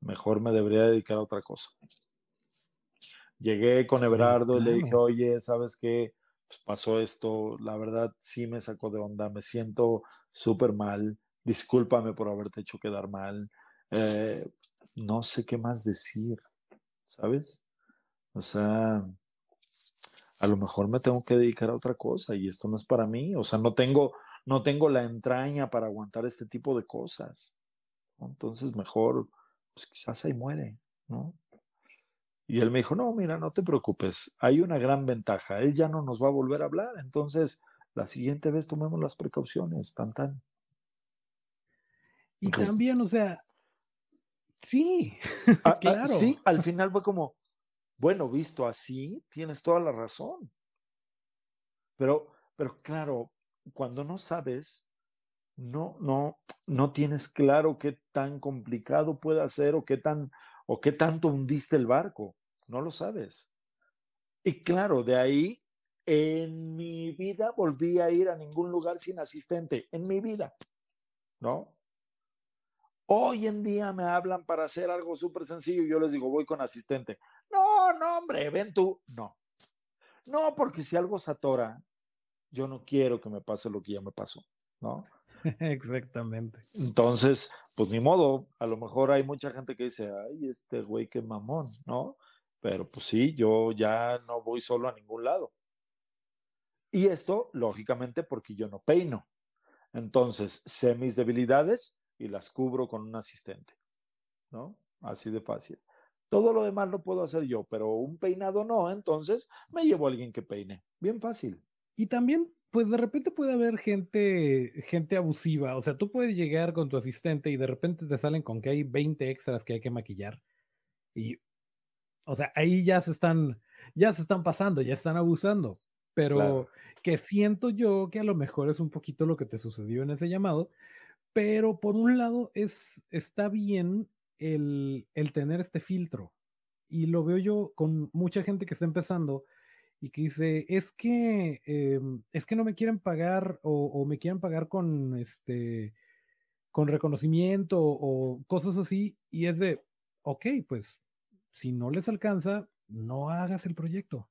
Mejor me debería dedicar a otra cosa. Llegué con Everardo y le dije, claro. oye, ¿sabes qué? Pues pasó esto, la verdad sí me sacó de onda, me siento súper mal, discúlpame por haberte hecho quedar mal, eh, no sé qué más decir, ¿sabes? O sea, a lo mejor me tengo que dedicar a otra cosa y esto no es para mí, o sea, no tengo, no tengo la entraña para aguantar este tipo de cosas. ¿no? Entonces, mejor, pues quizás ahí muere, ¿no? Y él me dijo, no, mira, no te preocupes, hay una gran ventaja, él ya no nos va a volver a hablar, entonces la siguiente vez tomemos las precauciones, tan tan. Y Entonces- también, o sea, sí, *laughs* claro. sí, al final fue como, bueno, visto así, tienes toda la razón. Pero, pero claro, cuando no sabes, no, no, no tienes claro qué tan complicado puede ser o qué tan, o qué tanto hundiste el barco. No lo sabes. Y claro, de ahí, en mi vida volví a ir a ningún lugar sin asistente, en mi vida, ¿no? Hoy en día me hablan para hacer algo súper sencillo y yo les digo, voy con asistente. No, no, hombre, ven tú. No. No, porque si algo se atora, yo no quiero que me pase lo que ya me pasó, ¿no? *laughs* Exactamente. Entonces, pues ni modo, a lo mejor hay mucha gente que dice, ay, este güey, qué mamón, ¿no? Pero pues sí, yo ya no voy solo a ningún lado. Y esto, lógicamente, porque yo no peino. Entonces, sé mis debilidades y las cubro con un asistente, ¿no? Así de fácil. Todo lo demás lo puedo hacer yo, pero un peinado no, entonces me llevo a alguien que peine. Bien fácil. Y también, pues de repente puede haber gente, gente abusiva. O sea, tú puedes llegar con tu asistente y de repente te salen con que hay 20 extras que hay que maquillar. Y, o sea, ahí ya se están, ya se están pasando, ya están abusando. Pero Claro. que siento yo que a lo mejor es un poquito lo que te sucedió en ese llamado. Pero por un lado es, está bien el, el tener este filtro. Y lo veo yo con mucha gente que está empezando y que dice, es que, em, es que no me quieren pagar o, o me quieren pagar con este, con reconocimiento o cosas así. Y es de, ok, pues si no les alcanza, no hagas el proyecto.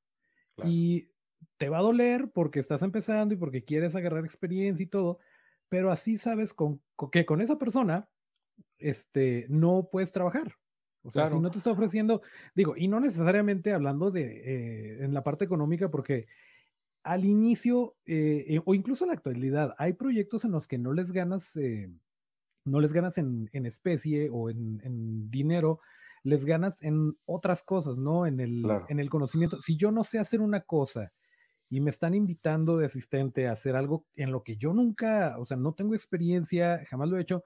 Claro. Y te va a doler porque estás empezando y porque quieres agarrar experiencia y todo, pero así sabes con, con- que con esa persona este, no puedes trabajar. O sea, si Claro. no te está ofreciendo, digo, y no necesariamente hablando de eh, en la parte económica, porque al inicio eh, eh, o incluso en la actualidad hay proyectos en los que no les ganas, eh, no les ganas en, en especie o en, en dinero, les ganas en otras cosas, ¿no? En el, Claro. en el conocimiento. Si yo no sé hacer una cosa y me están invitando de asistente a hacer algo en lo que yo nunca, o sea, no tengo experiencia, jamás lo he hecho,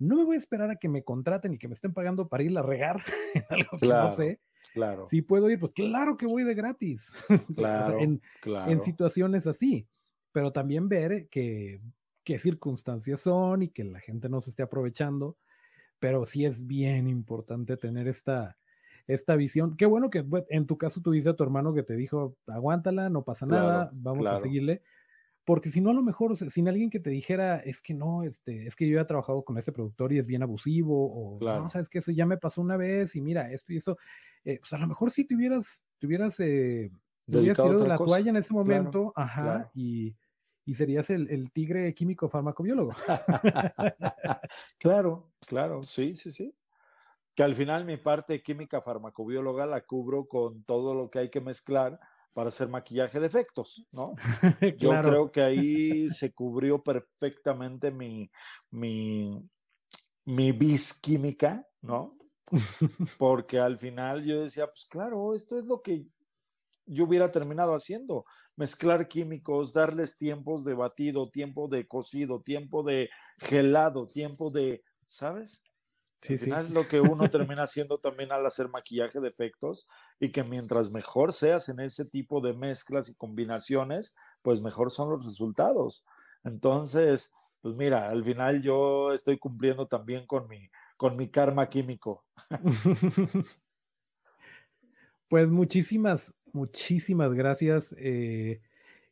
no me voy a esperar a que me contraten y que me estén pagando para ir a regar *laughs* en algo que no Claro, sé. Claro, Si puedo ir, pues claro que voy de gratis. *laughs* O sea, claro, en, claro. en situaciones así, pero también ver que qué circunstancias son y que la gente no se esté aprovechando, pero sí es bien importante tener esta, esta visión. Qué bueno que en tu caso tuviste a tu hermano que te dijo, aguántala, no pasa nada, vamos a seguirle. Porque si no, a lo mejor, o sea, sin alguien que te dijera, es que no, este, es que yo ya he trabajado con ese productor y es bien abusivo, o Claro. no, sabes que eso ya me pasó una vez y mira, esto y eso, eh, pues a lo mejor sí te hubieras, te hubieras, eh, te hubieras tirado la cosa. toalla en ese Claro, momento, ajá, claro. y, y serías el, el tigre químico farmacobiólogo. *laughs* Claro, claro, sí, sí, sí. Que al final mi parte química farmacobióloga la cubro con todo lo que hay que mezclar para hacer maquillaje de efectos, ¿no? *laughs* Yo creo que ahí *laughs* se cubrió perfectamente mi, mi, mi bis química, ¿no? Porque al final yo decía, pues claro, esto es lo que yo hubiera terminado haciendo, mezclar químicos, darles tiempos de batido, tiempo de cocido, tiempo de gelado, tiempo de, ¿sabes? Sí, al sí. final es lo que uno termina haciendo también al hacer maquillaje de efectos y que mientras mejor seas en ese tipo de mezclas y combinaciones, pues mejor son los resultados. Entonces, pues mira, al final yo estoy cumpliendo también con mi, con mi karma químico. *laughs* Pues muchísimas, muchísimas gracias. Eh,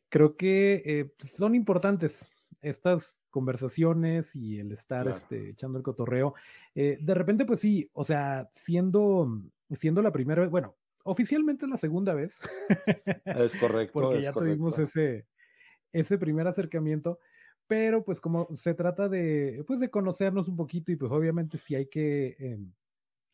creo que eh, son importantes estas conversaciones y el estar Claro. este, echando el cotorreo. Eh, de repente, pues sí, o sea, siendo, siendo la primera vez, bueno, oficialmente es la segunda vez, *laughs* Es correcto. porque es ya correcto. tuvimos ese, ese primer acercamiento, pero pues como se trata de, pues de conocernos un poquito y pues obviamente sí hay que, em,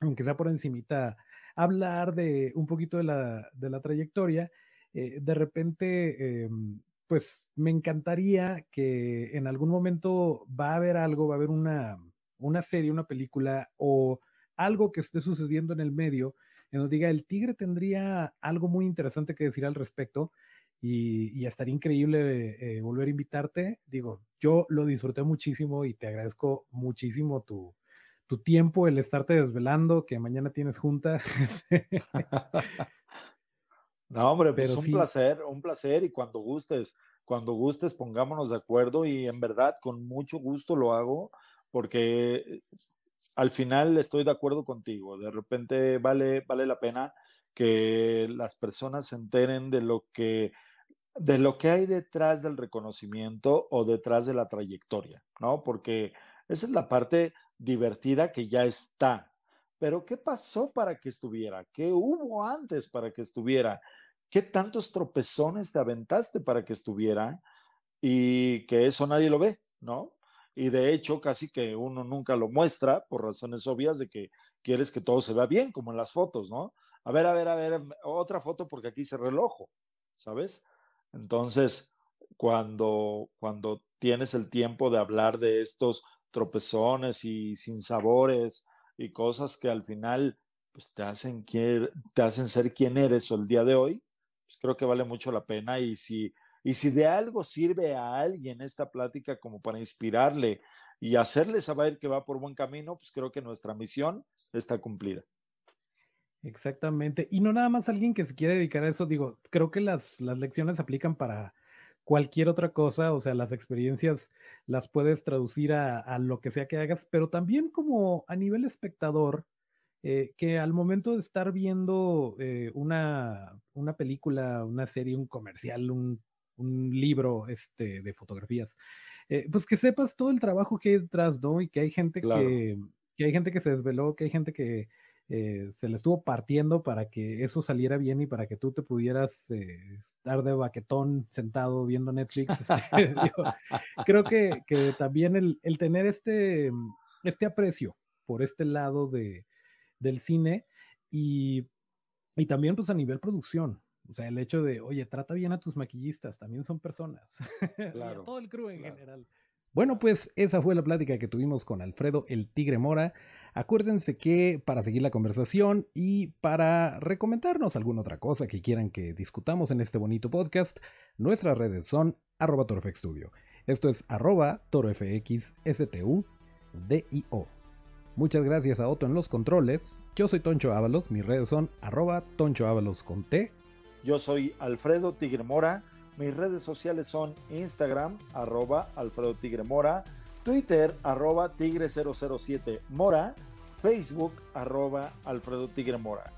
aunque sea por encimita, hablar de un poquito de la, de la trayectoria, eh, de repente, em, pues me encantaría que en algún momento va a haber algo, va a haber una, una serie, una película o algo que esté sucediendo en el medio, en donde diga, el tigre tendría algo muy interesante que decir al respecto y, y estaría increíble eh, volver a invitarte. Digo, yo lo disfruté muchísimo y te agradezco muchísimo tu, tu tiempo, el estarte desvelando, que mañana tienes junta. *laughs* No, hombre, pues Pero un sí. placer, un placer y cuando gustes, cuando gustes pongámonos de acuerdo y en verdad con mucho gusto lo hago porque al final estoy de acuerdo contigo. De repente vale, vale la pena que las personas se enteren de lo que de lo que hay detrás del reconocimiento o detrás de la trayectoria, ¿no? Porque esa es la parte divertida que ya está. Pero ¿qué pasó para que estuviera? ¿Qué hubo antes para que estuviera? ¿Qué tantos tropezones te aventaste para que estuviera? Y que eso nadie lo ve, ¿no? Y de hecho, casi que uno nunca lo muestra por razones obvias de que quieres que todo se vea bien, como en las fotos, ¿no? A ver, a ver, a ver, otra foto porque aquí se relojo, ¿sabes? Entonces, cuando, cuando tienes el tiempo de hablar de estos tropezones y sinsabores y cosas que al final pues, te, hacen quier- te hacen ser quien eres el día de hoy, pues creo que vale mucho la pena. Y si, y si de algo sirve a alguien esta plática como para inspirarle y hacerle saber que va por buen camino, pues creo que nuestra misión está cumplida. Exactamente. Y no nada más alguien que se quiere dedicar a eso, digo, creo que las, las lecciones aplican para cualquier otra cosa, o sea, las experiencias las puedes traducir a, a lo que sea que hagas, pero también como a nivel espectador, eh, que al momento de estar viendo eh, una, una película, una serie, un comercial, un, un libro este, de fotografías, eh, pues que sepas todo el trabajo que hay detrás, ¿no? Y que hay gente Claro. que, que hay gente que se desveló, que hay gente que eh, se le estuvo partiendo para que eso saliera bien y para que tú te pudieras eh, estar de baquetón sentado viendo Netflix. este, *laughs* creo que, que también el, el tener este, este aprecio por este lado de, del cine y, y también pues a nivel producción. O sea, el hecho de, oye, trata bien a tus maquillistas, también son personas. *laughs* y a Claro, todo el crew en claro. general. Bueno, pues esa fue la plática que tuvimos con Alfredo el Tigre Mora. Acuérdense que para seguir la conversación y para recomendarnos alguna otra cosa que quieran que discutamos en este bonito podcast, nuestras redes son arroba torofxstudio. Esto es arroba torofxstudio. Muchas gracias a Otto en los controles. Yo soy Toncho Ábalos, mis redes son arroba Toncho Ábalos con T. Yo soy Alfredo Tigre Mora. Mis redes sociales son Instagram, arroba Alfredo Tigre Mora, Twitter, arroba Tigre007 Mora, Facebook, arroba Alfredo Tigre Mora.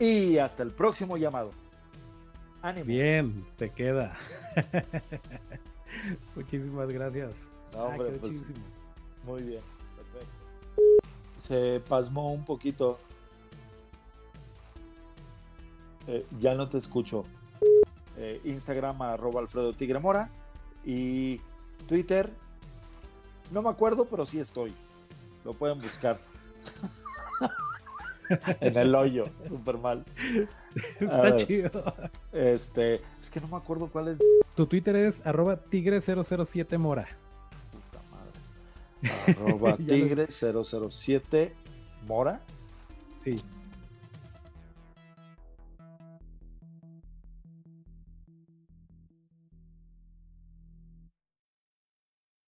Y hasta el próximo llamado. Ánimo. Bien, te queda. *laughs* Muchísimas gracias. No, hombre, quedó pues. Muy bien, perfecto. Se pasmó un poquito. Eh, ya no te escucho. Eh, Instagram arroba Alfredo Tigre Mora y Twitter. No me acuerdo, pero sí estoy. Lo pueden buscar. *laughs* en el hoyo, súper mal. Está ver. chido. Este, es que no me acuerdo cuál es. Tu Twitter es arroba tigre007 mora. Puta madre. Arroba *laughs* Ya lo- Tigre 007 Mora. Sí,